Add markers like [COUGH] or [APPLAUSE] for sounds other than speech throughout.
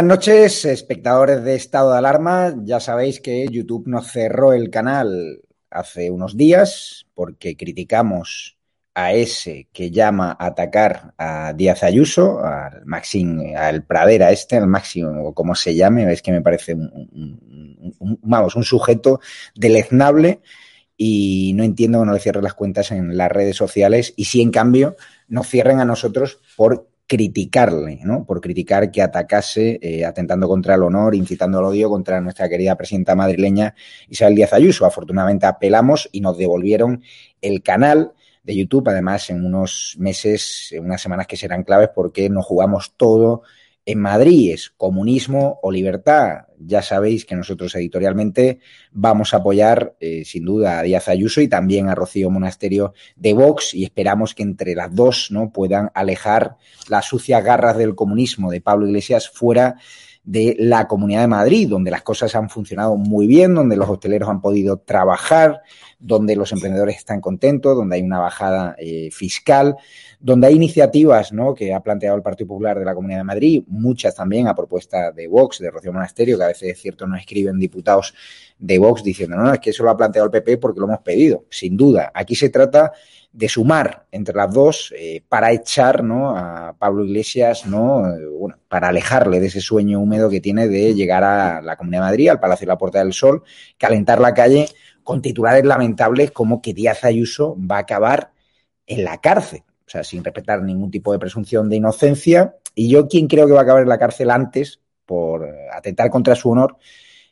buenas noches, espectadores de Estado de Alarma. Ya sabéis que YouTube nos cerró el canal hace unos días porque criticamos a ese que llama a atacar a Díaz Ayuso, al Maxim, al Pradera este, al máximo, o como se llame, es que me parece un, vamos, un sujeto deleznable y no entiendo que no le cierren las cuentas en las redes sociales y si en cambio nos cierren a nosotros por criticarle, ¿no? Por criticar que atacase, eh, atentando contra el honor, incitando al odio contra nuestra querida presidenta madrileña Isabel Díaz Ayuso. Afortunadamente apelamos y nos devolvieron el canal de YouTube, además en unos meses, en unas semanas que serán claves porque nos jugamos todo en Madrid es comunismo o libertad. Ya sabéis que nosotros editorialmente vamos a apoyar eh, sin duda a Díaz Ayuso y también a Rocío Monasterio de Vox y esperamos que entre las dos no puedan alejar las sucias garras del comunismo de Pablo Iglesias fuera de la Comunidad de Madrid, donde las cosas han funcionado muy bien, donde los hosteleros han podido trabajar, donde los emprendedores están contentos, donde hay una bajada eh, fiscal, donde hay iniciativas ¿no? que ha planteado el Partido Popular de la Comunidad de Madrid, muchas también a propuesta de Vox, de Rocío Monasterio, que a veces es cierto no escriben diputados de Vox diciendo, no, no, es que eso lo ha planteado el PP porque lo hemos pedido. Sin duda, aquí se trata de sumar entre las dos eh, para echar ¿no? a Pablo Iglesias, ¿no? bueno, para alejarle de ese sueño húmedo que tiene de llegar a la Comunidad de Madrid, al Palacio de la Puerta del Sol, calentar la calle con titulares lamentables como que Díaz Ayuso va a acabar en la cárcel, o sea, sin respetar ningún tipo de presunción de inocencia. Y yo, quien creo que va a acabar en la cárcel antes por atentar contra su honor,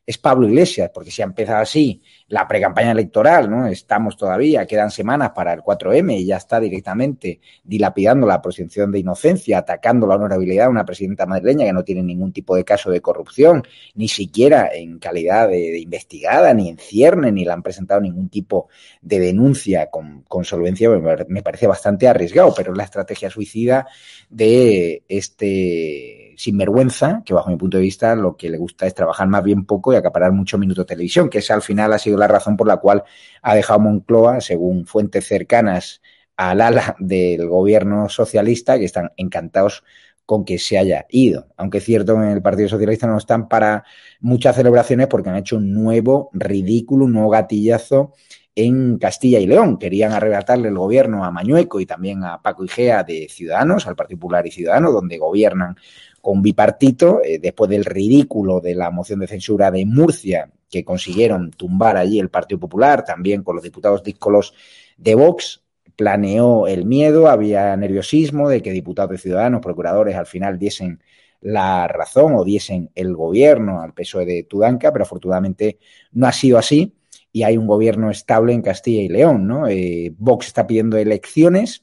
es Pablo Iglesias, porque si ha empezado así la precampaña electoral, ¿no? Estamos todavía, quedan semanas para el 4M y ya está directamente dilapidando la presunción de inocencia, atacando la honorabilidad de una presidenta madrileña que no tiene ningún tipo de caso de corrupción, ni siquiera en calidad de, investigada, ni en cierne, ni le han presentado ningún tipo de denuncia con, con solvencia, me parece bastante arriesgado, pero es la estrategia suicida de este sinvergüenza, que bajo mi punto de vista lo que le gusta es trabajar más bien poco y acaparar mucho minuto de televisión, que esa al final ha sido la razón por la cual ha dejado Moncloa, según fuentes cercanas al ala del gobierno socialista, que están encantados con que se haya ido. Aunque es cierto en el Partido Socialista no están para muchas celebraciones porque han hecho un nuevo ridículo, un nuevo gatillazo en Castilla y León. Querían arrebatarle el gobierno a Mañueco y también a Paco Igea de Ciudadanos, al Partido Popular y Ciudadanos, donde gobiernan con bipartito, eh, después del ridículo de la moción de censura de Murcia, que consiguieron tumbar allí el Partido Popular, también con los diputados díscolos de Vox, planeó el miedo, había nerviosismo de que diputados de Ciudadanos, procuradores, al final diesen la razón o diesen el gobierno al PSOE de Tudanca, pero afortunadamente no ha sido así y hay un gobierno estable en Castilla y León, ¿no? Eh, Vox está pidiendo elecciones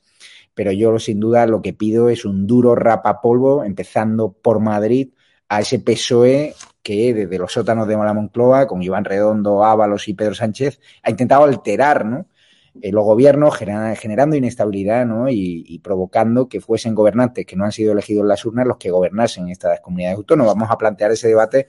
pero yo sin duda lo que pido es un duro rapapolvo, empezando por Madrid, a ese PSOE que desde los sótanos de Moncloa, con Iván Redondo, Ábalos y Pedro Sánchez, ha intentado alterar eh, los gobiernos, generando inestabilidad ¿no? y, provocando que fuesen gobernantes que no han sido elegidos en las urnas los que gobernasen estas comunidades autónomas. Vamos a plantear ese debate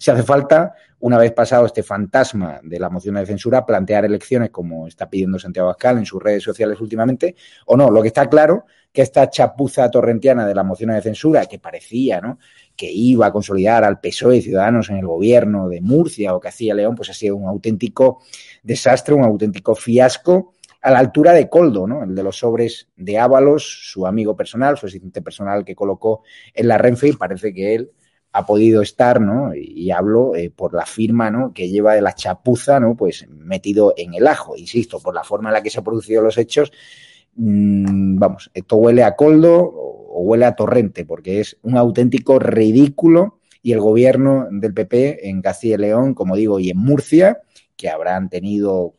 si hace falta, una vez pasado este fantasma de la moción de censura, plantear elecciones como está pidiendo Santiago Abascal en sus redes sociales últimamente, o no. Lo que está claro que esta chapuza torrentiana de la moción de censura, que parecía ¿no? que iba a consolidar al PSOE y Ciudadanos en el gobierno de Murcia o que hacía León, pues ha sido un auténtico desastre, un auténtico fiasco a la altura de Coldo, ¿no? El de los sobres de Ábalos, su amigo personal, su asistente personal que colocó en la Renfe y parece que él ha podido estar, ¿no? Y, hablo eh, por la firma, ¿no? Que lleva de la chapuza, ¿no? Pues metido en el ajo, insisto, por la forma en la que se han producido los hechos. Mmm, vamos, esto huele a coldo o, huele a torrente, porque es un auténtico ridículo. Y el gobierno del PP en Castilla y León, como digo, y en Murcia, que habrán tenido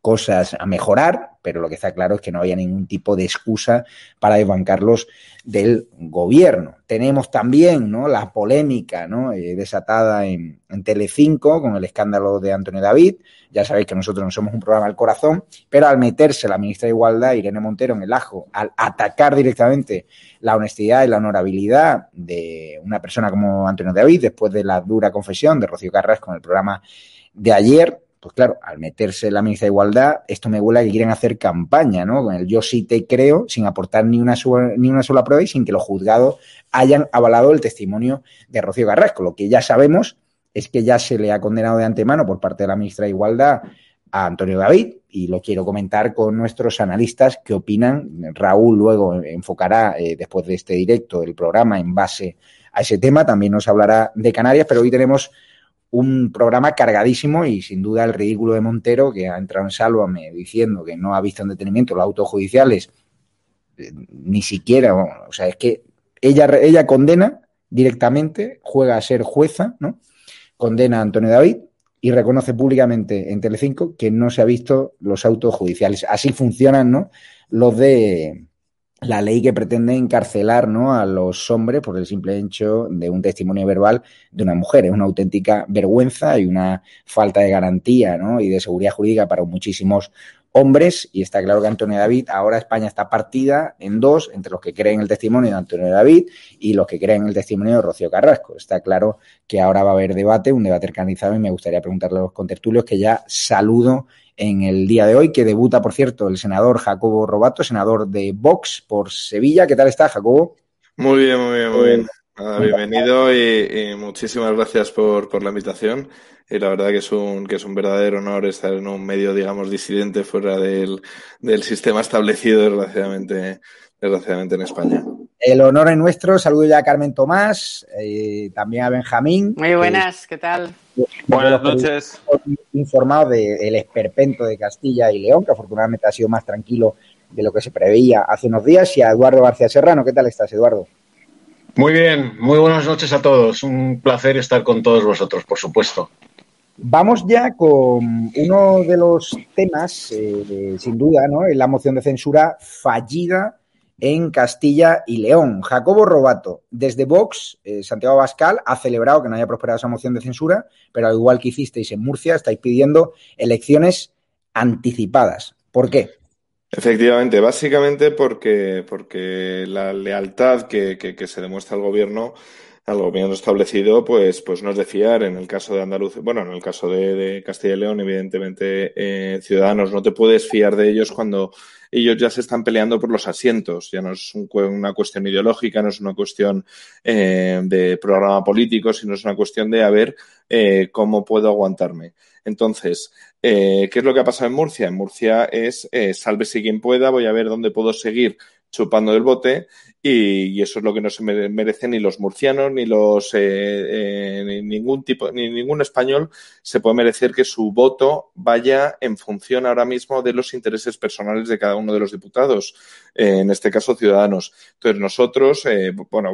cosas a mejorar, pero lo que está claro es que no había ningún tipo de excusa para desbancarlos del gobierno. Tenemos también ¿no? la polémica ¿no? Eh, desatada en, Telecinco con el escándalo de Antonio David. Ya sabéis que nosotros no somos un programa del corazón, pero al meterse la ministra de Igualdad, Irene Montero, en el ajo, al atacar directamente la honestidad y la honorabilidad de una persona como Antonio David, después de la dura confesión de Rocío Carrasco en el programa de ayer, pues claro, al meterse la ministra de Igualdad, esto me huele a que quieren hacer campaña, ¿no? Con el yo sí te creo, sin aportar ni una, ni una sola prueba y sin que los juzgados hayan avalado el testimonio de Rocío Carrasco. Lo que ya sabemos es que ya se le ha condenado de antemano por parte de la ministra de Igualdad a Antonio David y lo quiero comentar con nuestros analistas que opinan. Raúl luego enfocará eh, después de este directo el programa en base a ese tema. También nos hablará de Canarias, pero hoy tenemos un programa cargadísimo y sin duda el ridículo de Montero, que ha entrado en Sálvame diciendo que no ha visto en detenimiento los autos judiciales, eh, ni siquiera, o sea, es que ella, ella condena directamente, juega a ser jueza, ¿no? Condena a Antonio David y reconoce públicamente en Telecinco que no se ha visto los autos judiciales. Así funcionan, ¿no? Los de la ley que pretende encarcelar ¿no? a los hombres por el simple hecho de un testimonio verbal de una mujer. Es una auténtica vergüenza y una falta de garantía ¿no? y de seguridad jurídica para muchísimos hombres. Y está claro que Antonio David, ahora España está partida en dos, entre los que creen el testimonio de Antonio David y los que creen el testimonio de Rocío Carrasco. Está claro que ahora va a haber debate, un debate organizado, y me gustaría preguntarle a los contertulios que ya saludo en el día de hoy, que debuta, por cierto, el senador Jacobo Robato, senador de Vox por Sevilla. ¿Qué tal está, Jacobo? Muy bien, muy bien, muy bien. Bienvenido y, muchísimas gracias por, por, la invitación. Y la verdad que es un, que es un verdadero honor estar en un medio, digamos, disidente fuera del, del sistema establecido, desgraciadamente, desgraciadamente en España. El honor es nuestro. Saludo ya a Carmen Tomás, eh, también a Benjamín. Muy buenas, ¿qué tal? Buenas noches. Informado del esperpento de Castilla y León, que afortunadamente ha sido más tranquilo de lo que se preveía hace unos días, y a Eduardo García Serrano. ¿Qué tal estás, Eduardo? Muy bien, muy buenas noches a todos. Un placer estar con todos vosotros, por supuesto. Vamos ya con uno de los temas, eh, sin duda, ¿no? La moción de censura fallida en Castilla y León. Jacobo Robato, desde Vox, eh, Santiago Abascal, ha celebrado que no haya prosperado esa moción de censura, pero al igual que hicisteis en Murcia, estáis pidiendo elecciones anticipadas. ¿Por qué? Efectivamente, básicamente porque, porque la lealtad que, que, se demuestra al gobierno al gobierno establecido, pues, pues no es de fiar. En el caso de Andalucía, bueno, en el caso de, Castilla y León, evidentemente, eh, Ciudadanos, no te puedes fiar de ellos cuando ellos ya se están peleando por los asientos. Ya no es una cuestión ideológica, no es una cuestión eh, de programa político, sino es una cuestión de a ver eh, cómo puedo aguantarme. Entonces, eh, ¿qué es lo que ha pasado en Murcia? En Murcia es sálvese quien pueda, voy a ver dónde puedo seguir chupando del bote y, eso es lo que no se merecen ni los murcianos ni los eh, eh, ningún tipo ni ningún español se puede merecer que su voto vaya en función ahora mismo de los intereses personales de cada uno de los diputados eh, en este caso ciudadanos. Entonces nosotros bueno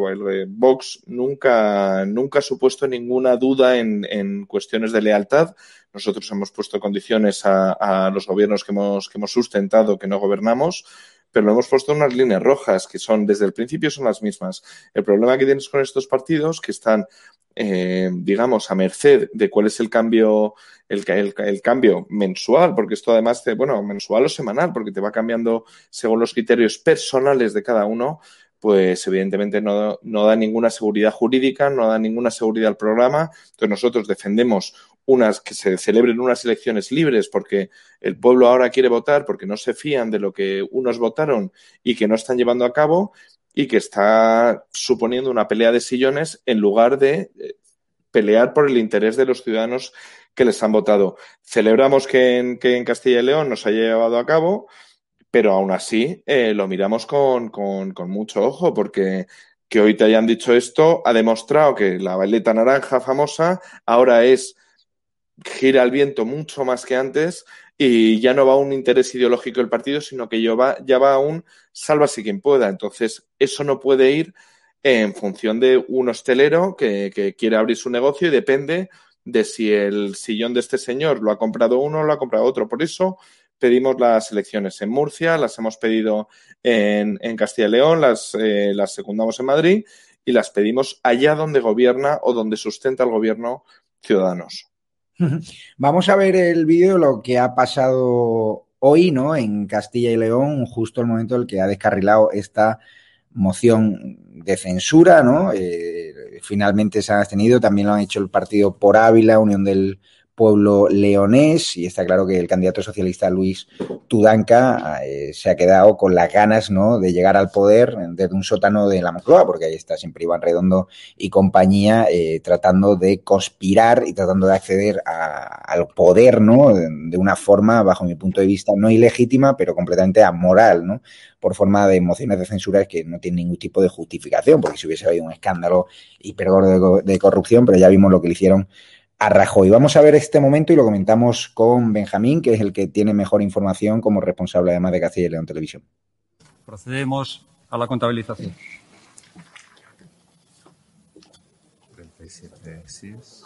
Vox nunca nunca ha supuesto ninguna duda en, en cuestiones de lealtad. Nosotros hemos puesto condiciones a, a los gobiernos que hemos que hemos sustentado que no gobernamos pero lo hemos puesto unas líneas rojas que son desde el principio son las mismas. El problema que tienes con estos partidos que están eh, digamos, a merced de cuál es el cambio, el, el, cambio mensual, porque esto además, bueno, mensual o semanal, porque te va cambiando según los criterios personales de cada uno, pues evidentemente no, no, da ninguna seguridad jurídica, no da ninguna seguridad al programa. Entonces nosotros defendemos unas que se celebren unas elecciones libres porque el pueblo ahora quiere votar porque no se fían de lo que unos votaron y que no están llevando a cabo y que está suponiendo una pelea de sillones en lugar de eh, pelear por el interés de los ciudadanos que les han votado. Celebramos que en, que en Castilla y León nos haya llevado a cabo pero aún así eh, lo miramos con, con, mucho ojo, porque que hoy te hayan dicho esto ha demostrado que la baleta naranja famosa ahora es gira al viento mucho más que antes y ya no va un interés ideológico del partido, sino que ya va, ya va un sálvase quien pueda. Entonces, eso no puede ir en función de un hostelero que, que quiere abrir su negocio y depende de si el sillón de este señor lo ha comprado uno o lo ha comprado otro. Por eso pedimos las elecciones en Murcia, las hemos pedido en, en Castilla y León, las, eh, las secundamos en Madrid y las pedimos allá donde gobierna o donde sustenta el gobierno Ciudadanos. Vamos a ver el vídeo, lo que ha pasado hoy, ¿no? En Castilla y León, justo el momento en el que ha descarrilado esta moción de censura, ¿no? Eh, finalmente se han abstenido, también lo han hecho el partido por Ávila, Unión del pueblo leonés y está claro que el candidato socialista Luis Tudanca eh, se ha quedado con las ganas ¿no? de llegar al poder desde un sótano de la Moncloa, porque ahí está siempre Iván Redondo y compañía eh, tratando de conspirar y tratando de acceder al poder ¿no? De, de, una forma, bajo mi punto de vista, no ilegítima, pero completamente amoral, ¿no? por forma de mociones de censura que no tienen ningún tipo de justificación, porque si hubiese habido un escándalo hipergordo de, de corrupción, pero ya vimos lo que le hicieron a Rajoy. Vamos a ver este momento y lo comentamos con Benjamín, que es el que tiene mejor información como responsable además de Castilla y León Televisión. Procedemos a la contabilización. 37 sí es,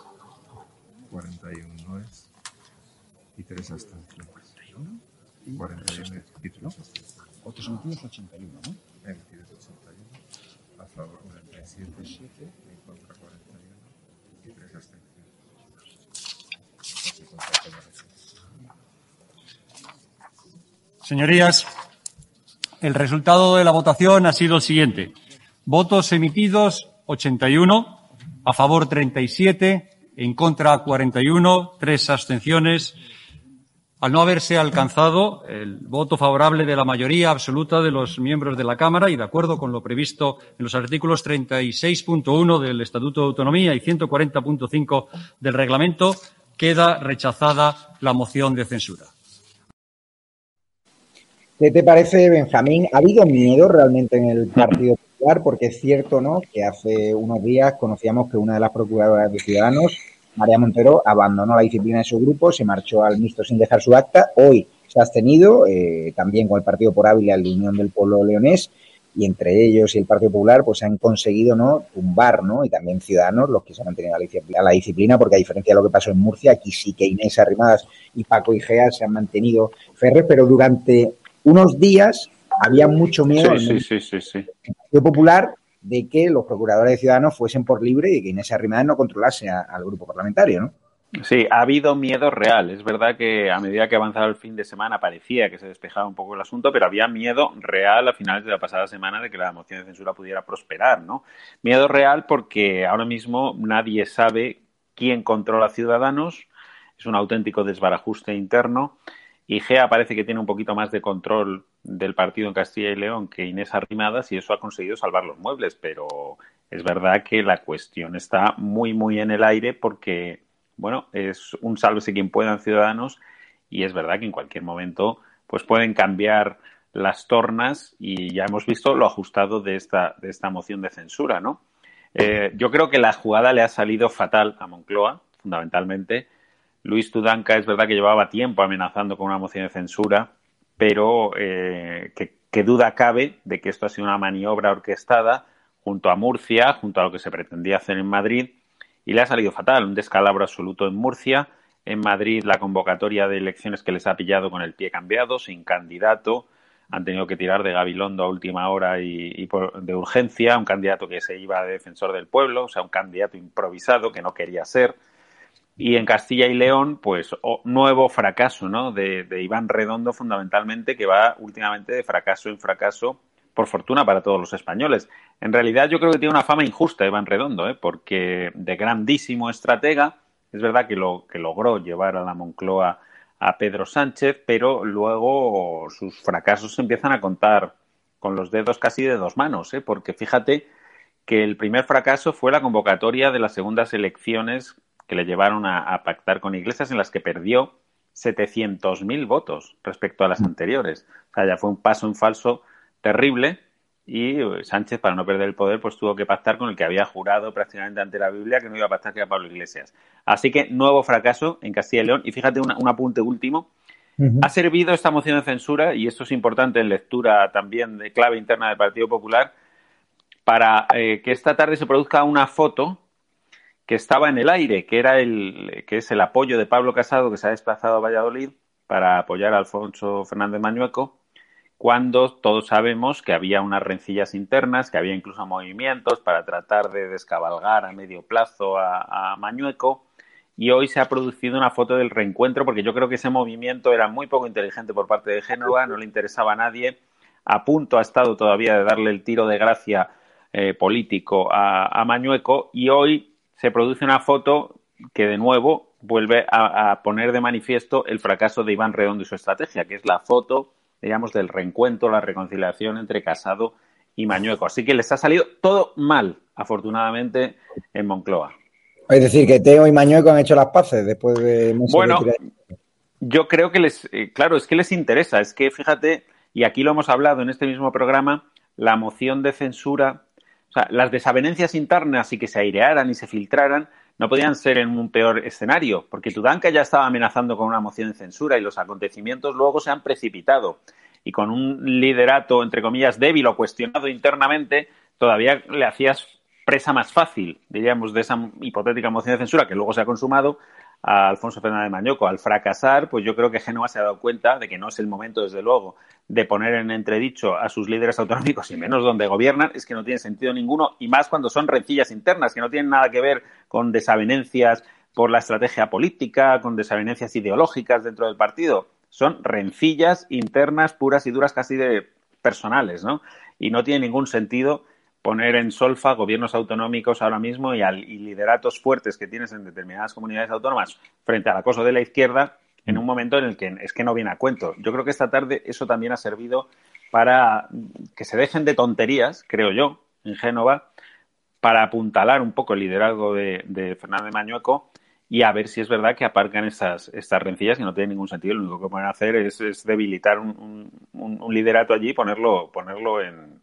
41 no es y 3 abstenciones. 41 y 3 abstenciones. Otros emitidos 81, ¿no? Emitidos 81, a favor 47, 7, en contra 41 y 3 abstenciones. Señorías, el resultado de la votación ha sido el siguiente. Votos emitidos 81, a favor 37, en contra 41, tres abstenciones. Al no haberse alcanzado el voto favorable de la mayoría absoluta de los miembros de la Cámara y de acuerdo con lo previsto en los artículos 36.1 del Estatuto de Autonomía y 140.5 del Reglamento, queda rechazada la moción de censura. ¿Qué te parece, Benjamín? ¿Ha habido miedo realmente en el Partido Popular? Porque es cierto, ¿no?, que hace unos días conocíamos que una de las procuradoras de Ciudadanos, María Montero, abandonó la disciplina de su grupo, se marchó al mixto sin dejar su acta. Hoy se ha abstenido, eh, también con el Partido por Ávila, la Unión del Pueblo Leonés, y entre ellos y el Partido Popular pues han conseguido no tumbar no y también Ciudadanos los que se han mantenido a la, disciplina, porque a diferencia de lo que pasó en Murcia aquí sí que Inés Arrimadas y Paco Igea se han mantenido ferres pero durante unos días había mucho miedo sí, sí, sí, sí, el Partido Popular de que los procuradores de Ciudadanos fuesen por libre y que Inés Arrimadas no controlase a, al grupo parlamentario ¿no? Sí, ha habido miedo real. Es verdad que a medida que avanzaba el fin de semana parecía que se despejaba un poco el asunto, pero había miedo real a finales de la pasada semana de que la moción de censura pudiera prosperar, ¿no? Miedo real porque ahora mismo nadie sabe quién controla a Ciudadanos, es un auténtico desbarajuste interno y GEA parece que tiene un poquito más de control del partido en Castilla y León que Inés Arrimadas y eso ha conseguido salvar los muebles, pero es verdad que la cuestión está muy, muy en el aire porque bueno, es un sálvese quien pueda en Ciudadanos y es verdad que en cualquier momento pues pueden cambiar las tornas y ya hemos visto lo ajustado de esta, de esta moción de censura, ¿no? Eh, yo creo que la jugada le ha salido fatal a Moncloa, fundamentalmente. Luis Tudanca es verdad que llevaba tiempo amenazando con una moción de censura, pero eh, que, duda cabe de que esto ha sido una maniobra orquestada junto a Murcia, junto a lo que se pretendía hacer en Madrid, y le ha salido fatal, un descalabro absoluto en Murcia, en Madrid la convocatoria de elecciones que les ha pillado con el pie cambiado, sin candidato, han tenido que tirar de Gabilondo a última hora y, de urgencia, un candidato que se iba de defensor del pueblo, o sea, un candidato improvisado que no quería ser. Y en Castilla y León, pues nuevo fracaso, ¿no? De, de, Iván Redondo, fundamentalmente, que va últimamente de fracaso en fracaso, por fortuna para todos los españoles. En realidad, yo creo que tiene una fama injusta Iván Redondo, ¿eh? porque de grandísimo estratega, es verdad que, lo, que logró llevar a la Moncloa a Pedro Sánchez, pero luego sus fracasos se empiezan a contar con los dedos casi de dos manos, ¿eh? porque fíjate que el primer fracaso fue la convocatoria de las segundas elecciones que le llevaron a, pactar con Iglesias en las que perdió 700.000 votos respecto a las mm. anteriores. O sea, ya fue un paso en falso terrible y eh, Sánchez, para no perder el poder, pues tuvo que pactar con el que había jurado prácticamente ante la Biblia que no iba a pactar, que era Pablo Iglesias. Así que nuevo fracaso en Castilla y León. Y fíjate, un apunte último. Ha servido esta moción de censura, y esto es importante en lectura también de clave interna del Partido Popular, para eh, que esta tarde se produzca una foto que estaba en el aire, que era el que es el apoyo de Pablo Casado que se ha desplazado a Valladolid para apoyar a Alfonso Fernández Mañueco cuando todos sabemos que había unas rencillas internas, que había incluso movimientos para tratar de descabalgar a medio plazo a, Mañueco. Y hoy se ha producido una foto del reencuentro porque yo creo que ese movimiento era muy poco inteligente por parte de Génova, no le interesaba a nadie. A punto ha estado todavía de darle el tiro de gracia eh, político a, Mañueco y hoy se produce una foto que de nuevo vuelve a, a poner de manifiesto el fracaso de Iván Redondo y su estrategia, que es la foto digamos, del reencuentro, la reconciliación entre Casado y Mañueco. Así que les ha salido todo mal, afortunadamente, en Moncloa. Es decir, que Teo y Mañueco han hecho las paces después de... Bueno, yo creo que les, eh, claro, es que les interesa, es que fíjate, y aquí lo hemos hablado en este mismo programa, la moción de censura, las desavenencias internas y que se airearan y se filtraran, no podían ser en un peor escenario, porque Tudanka ya estaba amenazando con una moción de censura y los acontecimientos luego se han precipitado. Y con un liderato, entre comillas, débil o cuestionado internamente, todavía le hacías presa más fácil, diríamos, de esa hipotética moción de censura que luego se ha consumado a Alfonso Fernández Mañoco. Al fracasar, pues yo creo que Génova se ha dado cuenta de que no es el momento, desde luego, de poner en entredicho a sus líderes autonómicos y menos donde gobiernan, es que no tiene sentido ninguno, y más cuando son rencillas internas, que no tienen nada que ver con desavenencias por la estrategia política, con desavenencias ideológicas dentro del partido. Son rencillas internas puras y duras, casi de personales, ¿no? Y no tiene ningún sentido poner en solfa gobiernos autonómicos ahora mismo y, al, lideratos fuertes que tienes en determinadas comunidades autónomas frente al acoso de la izquierda en un momento en el que es que no viene a cuento. Yo creo que esta tarde eso también ha servido para que se dejen de tonterías, creo yo, en Génova, para apuntalar un poco el liderazgo de, de Fernández Mañueco y a ver si es verdad que aparcan estas, estas rencillas que no tienen ningún sentido. Lo único que pueden hacer es, debilitar un, liderato allí y ponerlo, ponerlo en,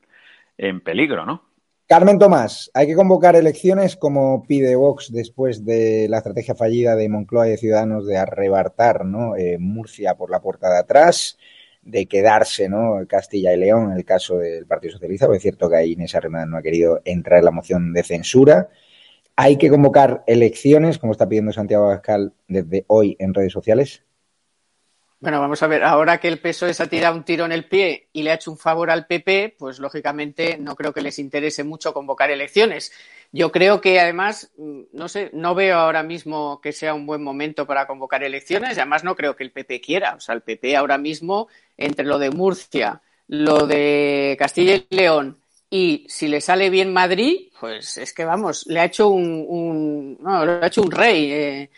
en peligro, ¿no? Carmen Tomás, hay que convocar elecciones como pide Vox después de la estrategia fallida de Moncloa y de Ciudadanos de arrebatar ¿no? Eh, Murcia por la puerta de atrás, de quedarse ¿no? Castilla y León en el caso del Partido Socialista, porque es cierto que ahí Inés Arrimadas no ha querido entrar en la moción de censura. Hay que convocar elecciones, como está pidiendo Santiago Abascal desde hoy en redes sociales. Bueno, vamos a ver, ahora que el PSOE se ha tirado un tiro en el pie y le ha hecho un favor al PP, pues lógicamente no creo que les interese mucho convocar elecciones. Yo creo que además, mm, no sé, no veo ahora mismo que sea un buen momento para convocar elecciones además no creo que el PP quiera. O sea, el PP ahora mismo, entre lo de Murcia, lo de Castilla y León y si le sale bien Madrid, pues es que vamos, le ha hecho un, no, le ha hecho un rey eh,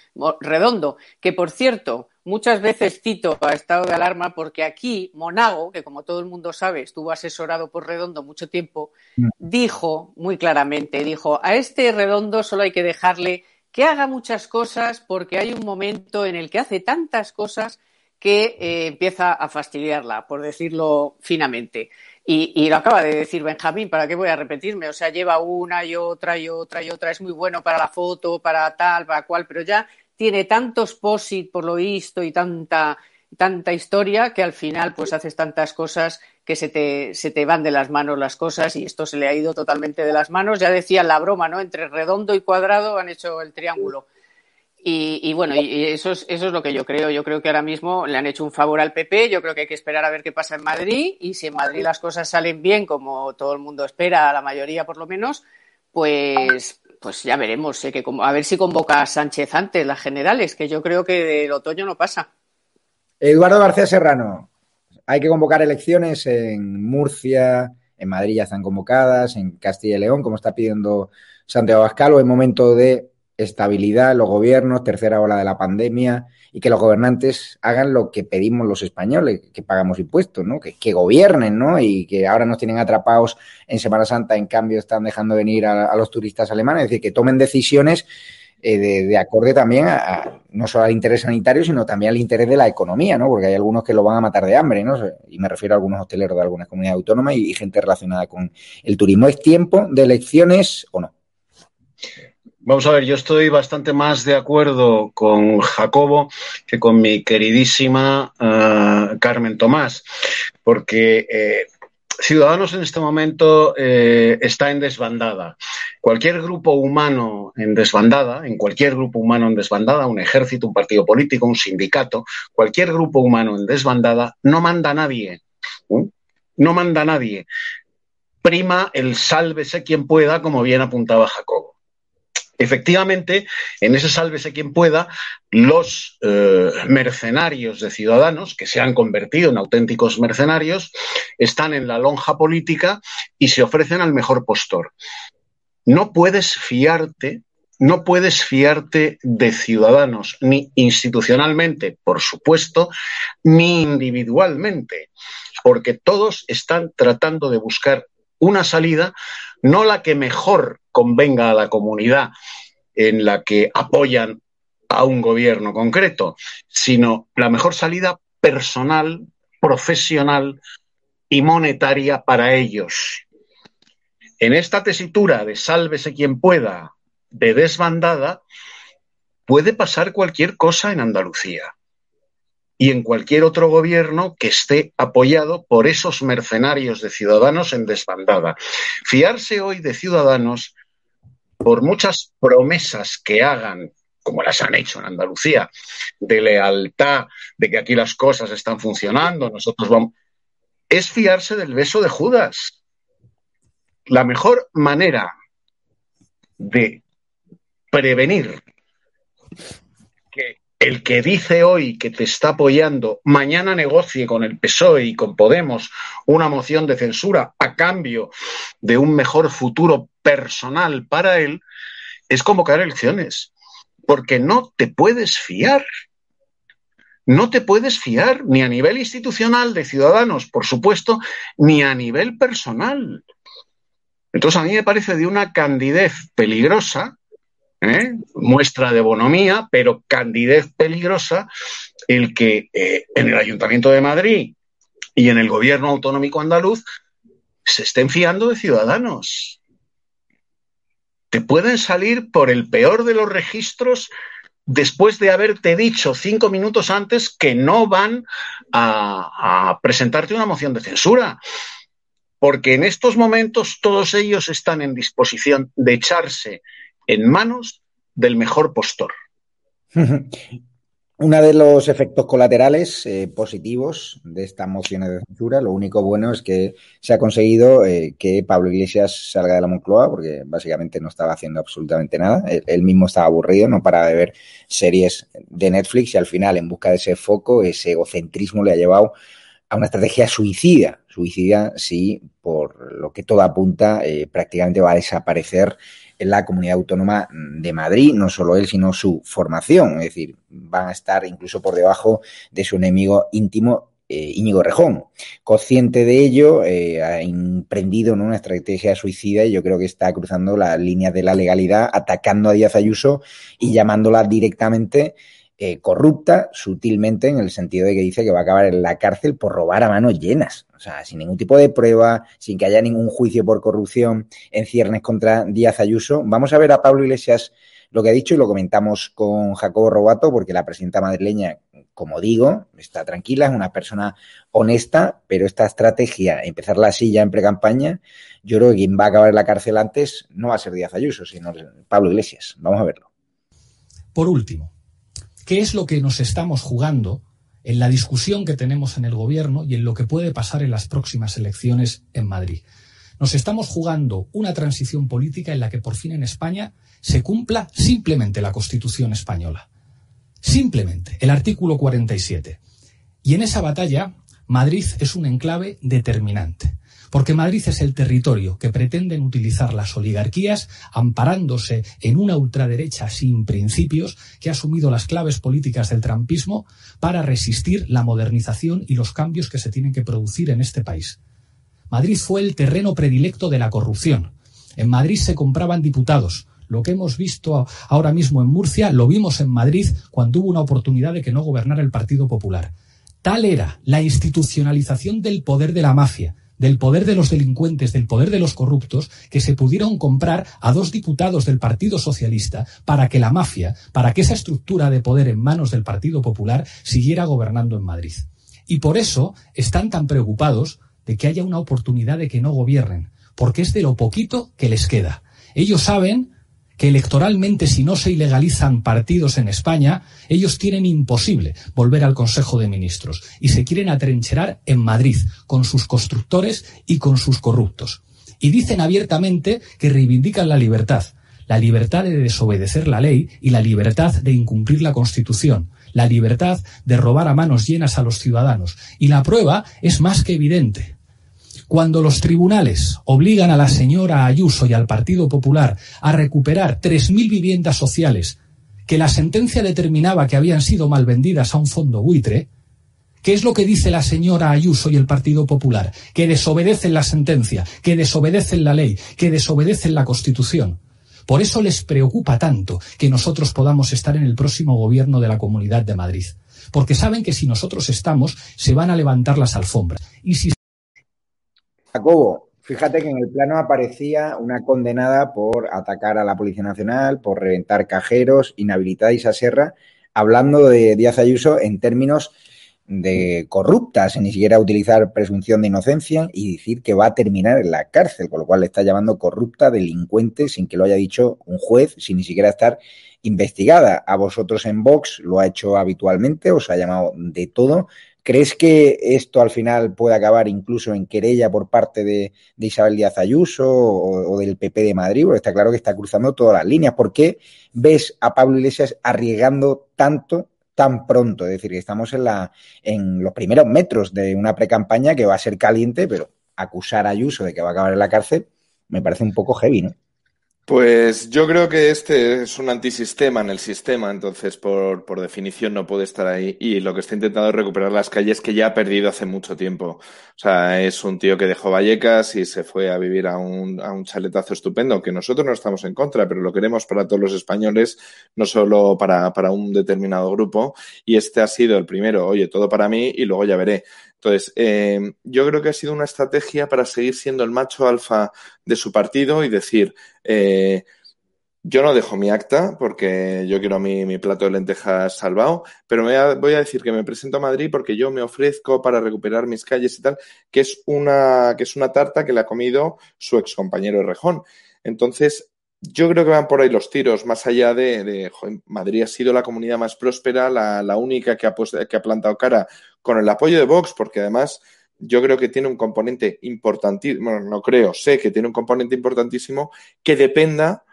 redondo. Que por cierto, Muchas veces cito a estado de alarma porque aquí Monago, que como todo el mundo sabe estuvo asesorado por Redondo mucho tiempo, mm. dijo muy claramente, dijo, a este Redondo solo hay que dejarle que haga muchas cosas porque hay un momento en el que hace tantas cosas que eh, empieza a fastidiarla, por decirlo finamente. Y, y, lo acaba de decir Benjamín, ¿para qué voy a repetirme? O sea, lleva una y otra y otra y otra, es muy bueno para la foto, para tal, para cual, pero ya tiene tantos posit por lo visto y tanta, tanta historia que al final pues haces tantas cosas que se te, se te van de las manos las cosas y esto se le ha ido totalmente de las manos. Ya decía la broma, ¿no? Entre redondo y cuadrado han hecho el triángulo. Y, bueno, y eso es, eso es lo que yo creo. Yo creo que ahora mismo le han hecho un favor al PP. Yo creo que hay que esperar a ver qué pasa en Madrid. Y si en Madrid las cosas salen bien, como todo el mundo espera, la mayoría por lo menos, pues, pues ya veremos. Sé que a ver si convoca a Sánchez antes las generales, que yo creo que del otoño no pasa. Eduardo García Serrano, hay que convocar elecciones en Murcia, en Madrid ya están convocadas, en Castilla y León, como está pidiendo Santiago Abascal, o en momento de estabilidad, los gobiernos, tercera ola de la pandemia y que los gobernantes hagan lo que pedimos los españoles, que pagamos impuestos, ¿no? Que, gobiernen, ¿no? Y que ahora nos tienen atrapados en Semana Santa, en cambio están dejando venir a, los turistas alemanes, es decir, que tomen decisiones eh, de, acorde también a, no solo al interés sanitario, sino también al interés de la economía, ¿no? Porque hay algunos que lo van a matar de hambre, ¿no? Y me refiero a algunos hosteleros de algunas comunidades autónomas y gente relacionada con el turismo. ¿Es tiempo de elecciones o no? Vamos a ver, yo estoy bastante más de acuerdo con Jacobo que con mi queridísima eh, Carmen Tomás, porque eh, Ciudadanos en este momento eh, está en desbandada. Cualquier grupo humano en desbandada, en cualquier grupo humano en desbandada, un ejército, un partido político, un sindicato, cualquier grupo humano en desbandada, no manda a nadie. No manda a nadie. Prima el sálvese quien pueda, como bien apuntaba Jacobo. Efectivamente, en ese sálvese quien pueda, los eh, mercenarios de ciudadanos, que se han convertido en auténticos mercenarios, están en la lonja política y se ofrecen al mejor postor. No puedes fiarte, no puedes fiarte de ciudadanos, ni institucionalmente, por supuesto, ni individualmente, porque todos están tratando de buscar una salida, no la que mejor convenga a la comunidad en la que apoyan a un gobierno concreto, sino la mejor salida personal, profesional y monetaria para ellos. En esta tesitura de sálvese quien pueda, de desbandada, puede pasar cualquier cosa en Andalucía y en cualquier otro gobierno que esté apoyado por esos mercenarios de ciudadanos en desbandada. Fiarse hoy de ciudadanos por muchas promesas que hagan, como las han hecho en Andalucía, de lealtad, de que aquí las cosas están funcionando, nosotros vamos, es fiarse del beso de Judas. La mejor manera de prevenir el que dice hoy que te está apoyando mañana negocie con el PSOE y con Podemos una moción de censura a cambio de un mejor futuro personal para él es convocar elecciones, porque no te puedes fiar. No te puedes fiar ni a nivel institucional de ciudadanos, por supuesto, ni a nivel personal. Entonces a mí me parece de una candidez peligrosa, ¿eh? muestra de bonomía, pero candidez peligrosa, el que eh, en el Ayuntamiento de Madrid y en el gobierno autonómico andaluz se estén fiando de ciudadanos te pueden salir por el peor de los registros después de haberte dicho cinco minutos antes que no van a, presentarte una moción de censura. Porque en estos momentos todos ellos están en disposición de echarse en manos del mejor postor. [LAUGHS] Uno de los efectos colaterales eh, positivos de estas mociones de censura, lo único bueno es que se ha conseguido eh, que Pablo Iglesias salga de la Moncloa, porque básicamente no estaba haciendo absolutamente nada. Él, mismo estaba aburrido, no para de ver series de Netflix y al final, en busca de ese foco, ese egocentrismo le ha llevado a una estrategia suicida. Suicida, sí, por lo que todo apunta, eh, prácticamente va a desaparecer en la comunidad autónoma de Madrid, no solo él, sino su formación, es decir, van a estar incluso por debajo de su enemigo íntimo eh, Íñigo Rejón. Consciente de ello, eh, ha emprendido una estrategia suicida y yo creo que está cruzando las líneas de la legalidad, atacando a Díaz Ayuso y llamándola directamente eh, corrupta sutilmente en el sentido de que dice que va a acabar en la cárcel por robar a manos llenas, o sea, sin ningún tipo de prueba, sin que haya ningún juicio por corrupción en ciernes contra Díaz Ayuso. Vamos a ver a Pablo Iglesias lo que ha dicho y lo comentamos con Jacobo Robato, porque la presidenta madrileña, como digo, está tranquila, es una persona honesta, pero esta estrategia, empezarla así ya en pre-campaña, yo creo que quien va a acabar en la cárcel antes no va a ser Díaz Ayuso, sino Pablo Iglesias. Vamos a verlo. Por último, ¿Qué es lo que nos estamos jugando en la discusión que tenemos en el gobierno y en lo que puede pasar en las próximas elecciones en Madrid? Nos estamos jugando una transición política en la que por fin en España se cumpla simplemente la Constitución española. Simplemente, el artículo 47. Y en esa batalla, Madrid es un enclave determinante. Porque Madrid es el territorio que pretenden utilizar las oligarquías amparándose en una ultraderecha sin principios que ha asumido las claves políticas del trampismo para resistir la modernización y los cambios que se tienen que producir en este país. Madrid fue el terreno predilecto de la corrupción. En Madrid se compraban diputados, lo que hemos visto ahora mismo en Murcia lo vimos en Madrid cuando hubo una oportunidad de que no gobernara el Partido Popular. Tal era la institucionalización del poder de la mafia, del poder de los delincuentes, del poder de los corruptos, que se pudieron comprar a dos diputados del Partido Socialista para que la mafia, para que esa estructura de poder en manos del Partido Popular siguiera gobernando en Madrid. Y por eso están tan preocupados de que haya una oportunidad de que no gobiernen, porque es de lo poquito que les queda. Ellos saben que electoralmente si no se ilegalizan partidos en España, ellos tienen imposible volver al Consejo de Ministros y se quieren atrincherar en Madrid con sus constructores y con sus corruptos. Y dicen abiertamente que reivindican la libertad, la libertad de desobedecer la ley y la libertad de incumplir la Constitución, la libertad de robar a manos llenas a los ciudadanos. Y la prueba es más que evidente. Cuando los tribunales obligan a la señora Ayuso y al Partido Popular a recuperar 3.000 viviendas sociales que la sentencia determinaba que habían sido mal vendidas a un fondo buitre, ¿qué es lo que dice la señora Ayuso y el Partido Popular? Que desobedecen la sentencia, que desobedecen la ley, que desobedecen la Constitución. Por eso les preocupa tanto que nosotros podamos estar en el próximo gobierno de la Comunidad de Madrid. Porque saben que si nosotros estamos, se van a levantar las alfombras. Y si Jacobo, fíjate que en el plano aparecía una condenada por atacar a la Policía Nacional, por reventar cajeros, inhabilitar a Isa Serra, hablando de Díaz Ayuso en términos de corrupta, sin ni siquiera utilizar presunción de inocencia y decir que va a terminar en la cárcel, con lo cual le está llamando corrupta, delincuente, sin que lo haya dicho un juez, sin ni siquiera estar investigada. A vosotros en Vox lo ha hecho habitualmente, os ha llamado de todo, ¿Crees que esto al final puede acabar incluso en querella por parte de, Isabel Díaz Ayuso o, del PP de Madrid? Porque está claro que está cruzando todas las líneas. ¿Por qué ves a Pablo Iglesias arriesgando tanto tan pronto? Es decir, que estamos en, en los primeros metros de una precampaña que va a ser caliente, pero acusar a Ayuso de que va a acabar en la cárcel me parece un poco heavy, ¿no? Pues yo creo que este es un antisistema en el sistema, entonces por, por, definición no puede estar ahí. Y lo que está intentando es recuperar las calles que ya ha perdido hace mucho tiempo. O sea, es un tío que dejó Vallecas y se fue a vivir a un, a un chaletazo estupendo, que nosotros no estamos en contra, pero lo queremos para todos los españoles, no solo para, para un determinado grupo. Y este ha sido el primero, oye, todo para mí y luego ya veré. Entonces, eh, yo creo que ha sido una estrategia para seguir siendo el macho alfa de su partido y decir, eh, yo no dejo mi acta porque yo quiero mi, mi plato de lentejas salvado, pero me voy a decir que me presento a Madrid porque yo me ofrezco para recuperar mis calles y tal, que es una, que es una tarta que le ha comido su ex compañero Rejón. Entonces, yo creo que van por ahí los tiros, más allá de, Madrid ha sido la comunidad más próspera, la, la única que ha, puesto, que ha plantado cara con el apoyo de Vox, porque además yo creo que tiene un componente importantísimo, bueno, no creo, sé que tiene un componente importantísimo que dependa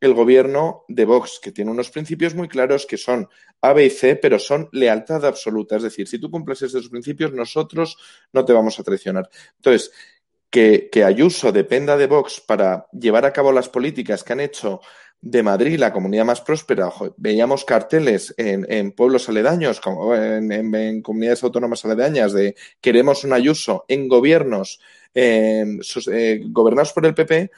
el gobierno de Vox, que tiene unos principios muy claros que son A, B y C, pero son lealtad absoluta. Es decir, si tú cumples esos principios, nosotros no te vamos a traicionar. Entonces, que, Ayuso dependa de Vox para llevar a cabo las políticas que han hecho de Madrid la comunidad más próspera. Veíamos carteles en, pueblos aledaños, como en, comunidades autónomas aledañas, de queremos un Ayuso en gobiernos eh, gobernados por el PP,